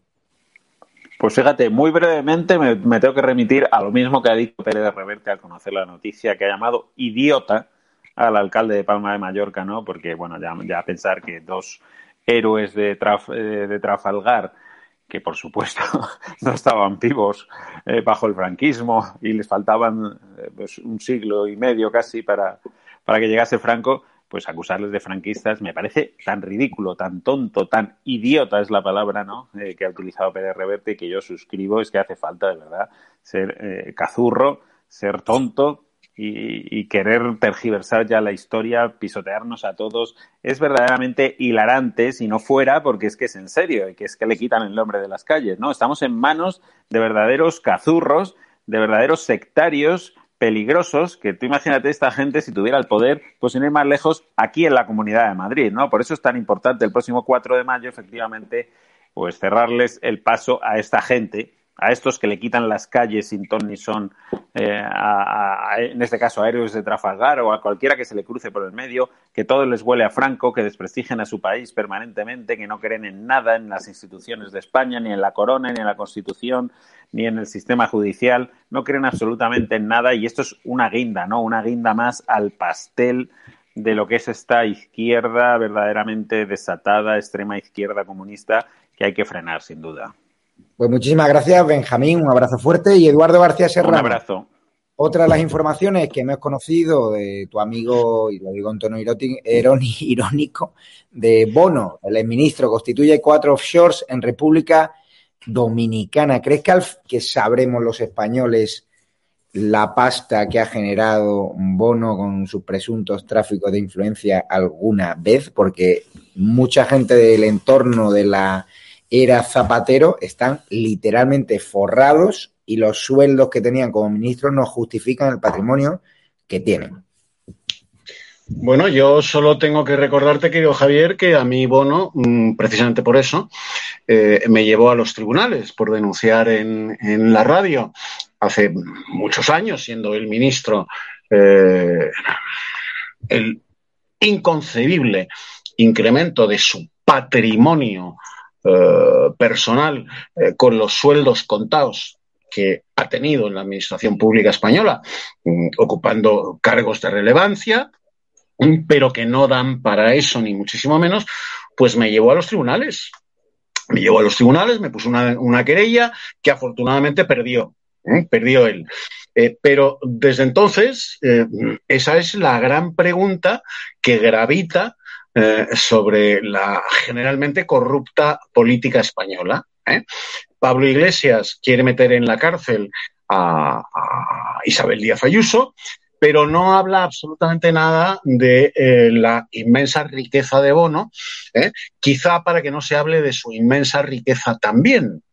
Pues fíjate, muy brevemente me, tengo que remitir a lo mismo que ha dicho Pérez Reverte al conocer la noticia, que ha llamado idiota al alcalde de Palma de Mallorca, ¿no? Porque, bueno, ya, ya pensar que dos héroes de, eh, de Trafalgar que por supuesto [LAUGHS] no estaban vivos eh, bajo el franquismo y les faltaban eh, pues, un siglo y medio casi para, para que llegase Franco, pues acusarles de franquistas me parece tan ridículo, tan tonto, tan idiota es la palabra ¿no? Eh, que ha utilizado Pérez Reverte y que yo suscribo, es que hace falta de verdad ser cazurro, ser tonto y, querer tergiversar ya la historia, pisotearnos a todos, es verdaderamente hilarante si no fuera porque es que es en serio y que es que le quitan el nombre de las calles, ¿no? Estamos en manos de verdaderos cazurros, de verdaderos sectarios peligrosos, que tú imagínate esta gente si tuviera el poder, pues sin ir más lejos, aquí en la Comunidad de Madrid, ¿no? Por eso es tan importante el próximo 4 de mayo, efectivamente, pues cerrarles el paso a esta gente a estos que le quitan las calles sin ton ni son, eh, en este caso a héroes de Trafalgar o a cualquiera que se le cruce por el medio, que todo les huele a Franco, que desprestigen a su país permanentemente, que no creen en nada, en las instituciones de España, ni en la corona, ni en la Constitución, ni en el sistema judicial, no creen absolutamente en nada y esto es una guinda, ¿no? Una guinda más al pastel de lo que es esta izquierda verdaderamente desatada, extrema izquierda comunista, que hay que frenar, sin duda. Pues muchísimas gracias, Benjamín. Un abrazo fuerte. Y Eduardo García Serrano. Un abrazo. Otra de las informaciones que hemos conocido de tu amigo, y lo digo en tono [LAUGHS] irónico, de Bono, el exministro, constituye cuatro offshores en República Dominicana. ¿Crees que, que sabremos los españoles la pasta que ha generado Bono con sus presuntos tráficos de influencia alguna vez? Porque mucha gente del entorno de la era Zapatero están literalmente forrados y los sueldos que tenían como ministros no justifican el patrimonio que tienen. Bueno, yo solo tengo que recordarte, querido Javier, que a mí Bono, mm, precisamente por eso, eh, me llevó a los tribunales por denunciar en, la radio hace muchos años, siendo el ministro, eh, el inconcebible incremento de su patrimonio eh, personal eh, con los sueldos contados que ha tenido en la administración pública española, mm, ocupando cargos de relevancia, mm, pero que no dan para eso, ni muchísimo menos, pues me llevó a los tribunales. Me llevó a los tribunales, me puso una, querella que afortunadamente perdió. ¿eh? Perdió él. pero desde entonces, esa es la gran pregunta que gravita eh, sobre la generalmente corrupta política española. ¿eh? Pablo Iglesias quiere meter en la cárcel a, Isabel Díaz Ayuso, pero no habla absolutamente nada de eh, la inmensa riqueza de Bono, quizá para que no se hable de su inmensa riqueza también,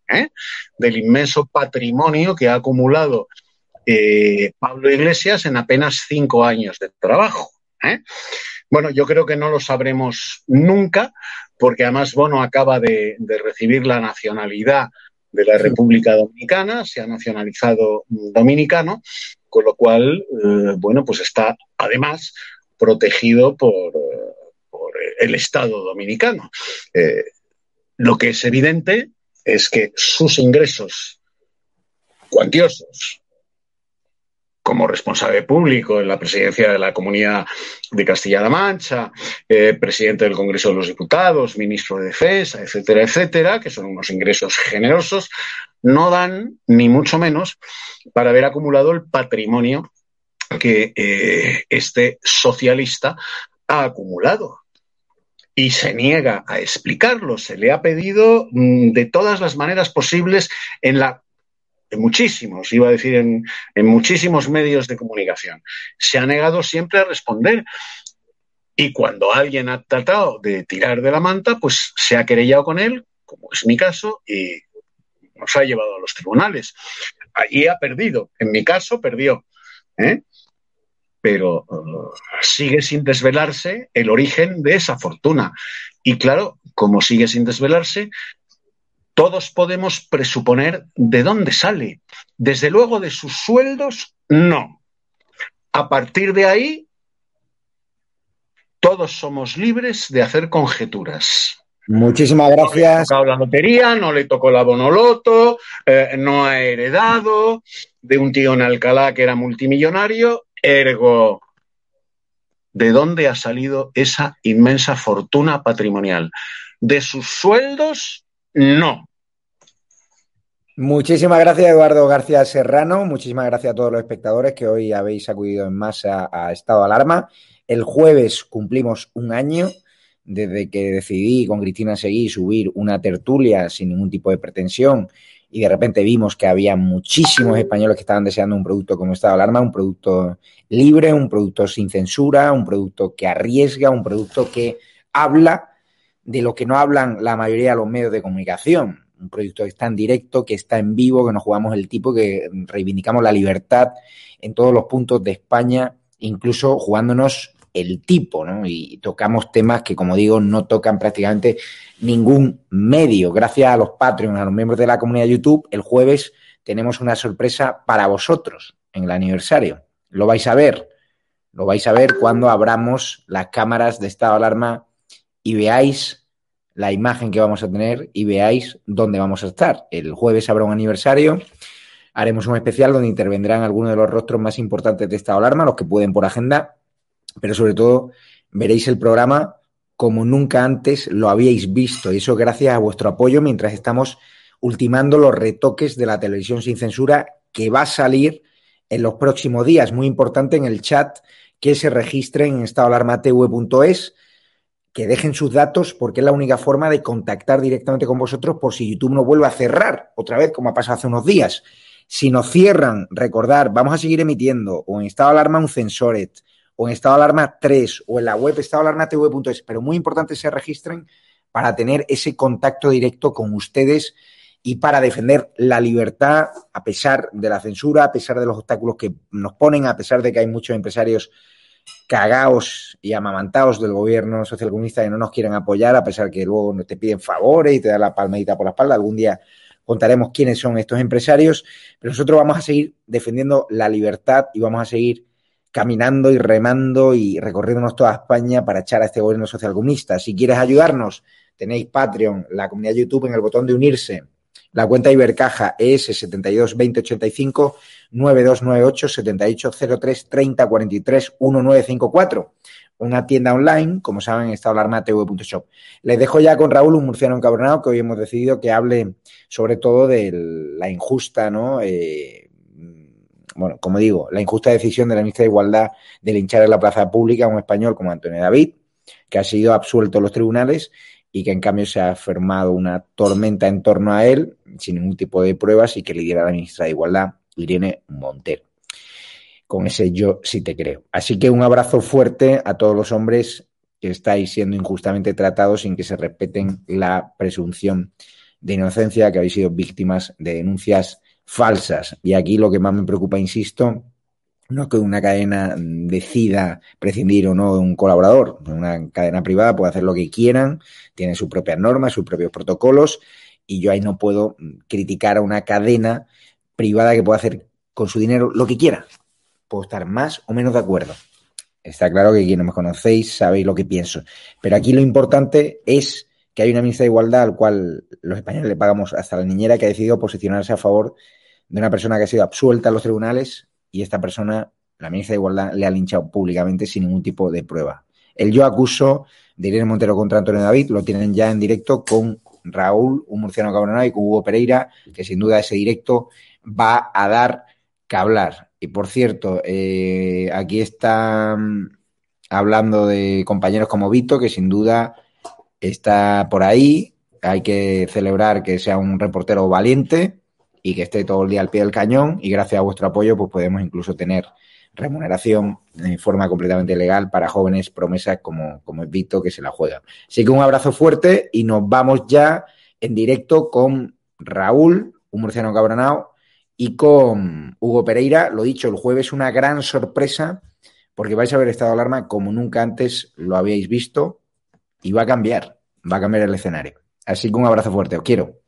del inmenso patrimonio que ha acumulado Pablo Iglesias en apenas cinco años de trabajo. Bueno, yo creo que no lo sabremos nunca, porque además Bono acaba de, recibir la nacionalidad de la República Dominicana, se ha nacionalizado dominicano, con lo cual, eh, bueno, pues está además protegido por, el Estado dominicano. Eh, lo que es evidente es que sus ingresos cuantiosos. Como responsable público en la presidencia de la Comunidad de Castilla-La Mancha, eh, presidente del Congreso de los Diputados, ministro de Defensa, etcétera, etcétera, que son unos ingresos generosos, no dan, ni mucho menos, para haber acumulado el patrimonio que eh, este socialista ha acumulado y se niega a explicarlo. Se le ha pedido mm, de todas las maneras posibles en la en muchísimos, iba a decir en, en muchísimos medios de comunicación. Se ha negado siempre a responder. Y cuando alguien ha tratado de tirar de la manta, pues se ha querellado con él, como es mi caso, y nos ha llevado a los tribunales. Allí ha perdido. En mi caso, perdió. ¿eh? Pero uh, sigue sin desvelarse el origen de esa fortuna. Y claro, como sigue sin desvelarse, todos podemos presuponer de dónde sale. Desde luego de sus sueldos, no. A partir de ahí, todos somos libres de hacer conjeturas. Muchísimas gracias. No le tocado la lotería, no le tocó la bonoloto, eh, no ha heredado de un tío en Alcalá que era multimillonario, ergo. ¿De dónde ha salido esa inmensa fortuna patrimonial? ¿De sus sueldos? No. Muchísimas gracias, Eduardo García Serrano. Muchísimas gracias a todos los espectadores que hoy habéis acudido en masa a Estado de Alarma. El jueves cumplimos un año desde que decidí con Cristina Seguí subir una tertulia sin ningún tipo de pretensión y de repente vimos que había muchísimos españoles que estaban deseando un producto como Estado de Alarma, un producto libre, un producto sin censura, un producto que arriesga, un producto que habla de lo que no hablan la mayoría de los medios de comunicación. Un proyecto que está en directo, que está en vivo, que nos jugamos el tipo, que reivindicamos la libertad en todos los puntos de España, incluso jugándonos el tipo, ¿no? Y tocamos temas que, como digo, no tocan prácticamente ningún medio. Gracias a los Patreons, a los miembros de la comunidad de YouTube, el jueves tenemos una sorpresa para vosotros en el aniversario. Lo vais a ver. Lo vais a ver cuando abramos las cámaras de estado de alarma y veáis la imagen que vamos a tener y veáis dónde vamos a estar. El jueves habrá un aniversario. Haremos un especial donde intervendrán algunos de los rostros más importantes de estado de alarma, los que pueden por agenda, pero sobre todo veréis el programa como nunca antes lo habíais visto. Y eso gracias a vuestro apoyo mientras estamos ultimando los retoques de la televisión sin censura que va a salir en los próximos días. Muy importante en el chat que se registren en estadoalarmatv.es, que dejen sus datos porque es la única forma de contactar directamente con vosotros por si YouTube no vuelve a cerrar otra vez como ha pasado hace unos días. Si nos cierran, recordar, vamos a seguir emitiendo o en estado de alarma un censoret o en estado de alarma 3 o en la web estadoalarmatv.es, pero muy importante se registren para tener ese contacto directo con ustedes y para defender la libertad a pesar de la censura, a pesar de los obstáculos que nos ponen, a pesar de que hay muchos empresarios cagados y amamantados del gobierno socialcomunista que no nos quieren apoyar, a pesar que luego te piden favores y te dan la palmadita por la espalda. Algún día contaremos quiénes son estos empresarios, pero nosotros vamos a seguir defendiendo la libertad y vamos a seguir caminando y remando y recorriéndonos toda España para echar a este gobierno socialcomunista. Si quieres ayudarnos, tenéis Patreon, la comunidad YouTube en el botón de unirse. La cuenta Ibercaja es 72 20 85 9298 7803 30 43 1954. Una tienda online, como saben, está tv.shop. Les dejo ya con Raúl, un murciano encabronado, que hoy hemos decidido que hable sobre todo de la injusta, ¿no? Eh, bueno, como digo, la injusta decisión de la ministra de Igualdad de linchar en la plaza pública a un español como Antonio David, que ha sido absuelto en los tribunales y que en cambio se ha formado una tormenta en torno a él sin ningún tipo de pruebas y que lidera la ministra de Igualdad, Irene Montero. Con ese yo sí te creo. Así que un abrazo fuerte a todos los hombres que estáis siendo injustamente tratados sin que se respeten la presunción de inocencia, que habéis sido víctimas de denuncias falsas. Y aquí lo que más me preocupa, insisto, no es que una cadena decida prescindir o no de un colaborador. Una cadena privada puede hacer lo que quieran, tiene sus propias normas, sus propios protocolos, y yo ahí no puedo criticar a una cadena privada que pueda hacer con su dinero lo que quiera. Puedo estar más o menos de acuerdo. Está claro que quienes me conocéis sabéis lo que pienso. Pero aquí lo importante es que hay una ministra de Igualdad al cual los españoles le pagamos hasta la niñera que ha decidido posicionarse a favor de una persona que ha sido absuelta en los tribunales y esta persona, la ministra de Igualdad, le ha linchado públicamente sin ningún tipo de prueba. El yo acuso de Irene Montero contra Antonio David lo tienen ya en directo con Raúl, un murciano cabronado, y con Hugo Pereira, que sin duda ese directo va a dar que hablar. Y por cierto, eh, aquí están hablando de compañeros como Vito, que sin duda está por ahí. Hay que celebrar que sea un reportero valiente y que esté todo el día al pie del cañón. Y gracias a vuestro apoyo, pues podemos incluso tener remuneración en forma completamente legal para jóvenes promesas como, como es Vito, que se la juega. Así que un abrazo fuerte y nos vamos ya en directo con Raúl, un murciano cabronado, y con Hugo Pereira. Lo dicho, el jueves una gran sorpresa porque vais a ver estado de alarma como nunca antes lo habíais visto y va a cambiar, va a cambiar el escenario. Así que un abrazo fuerte, os quiero.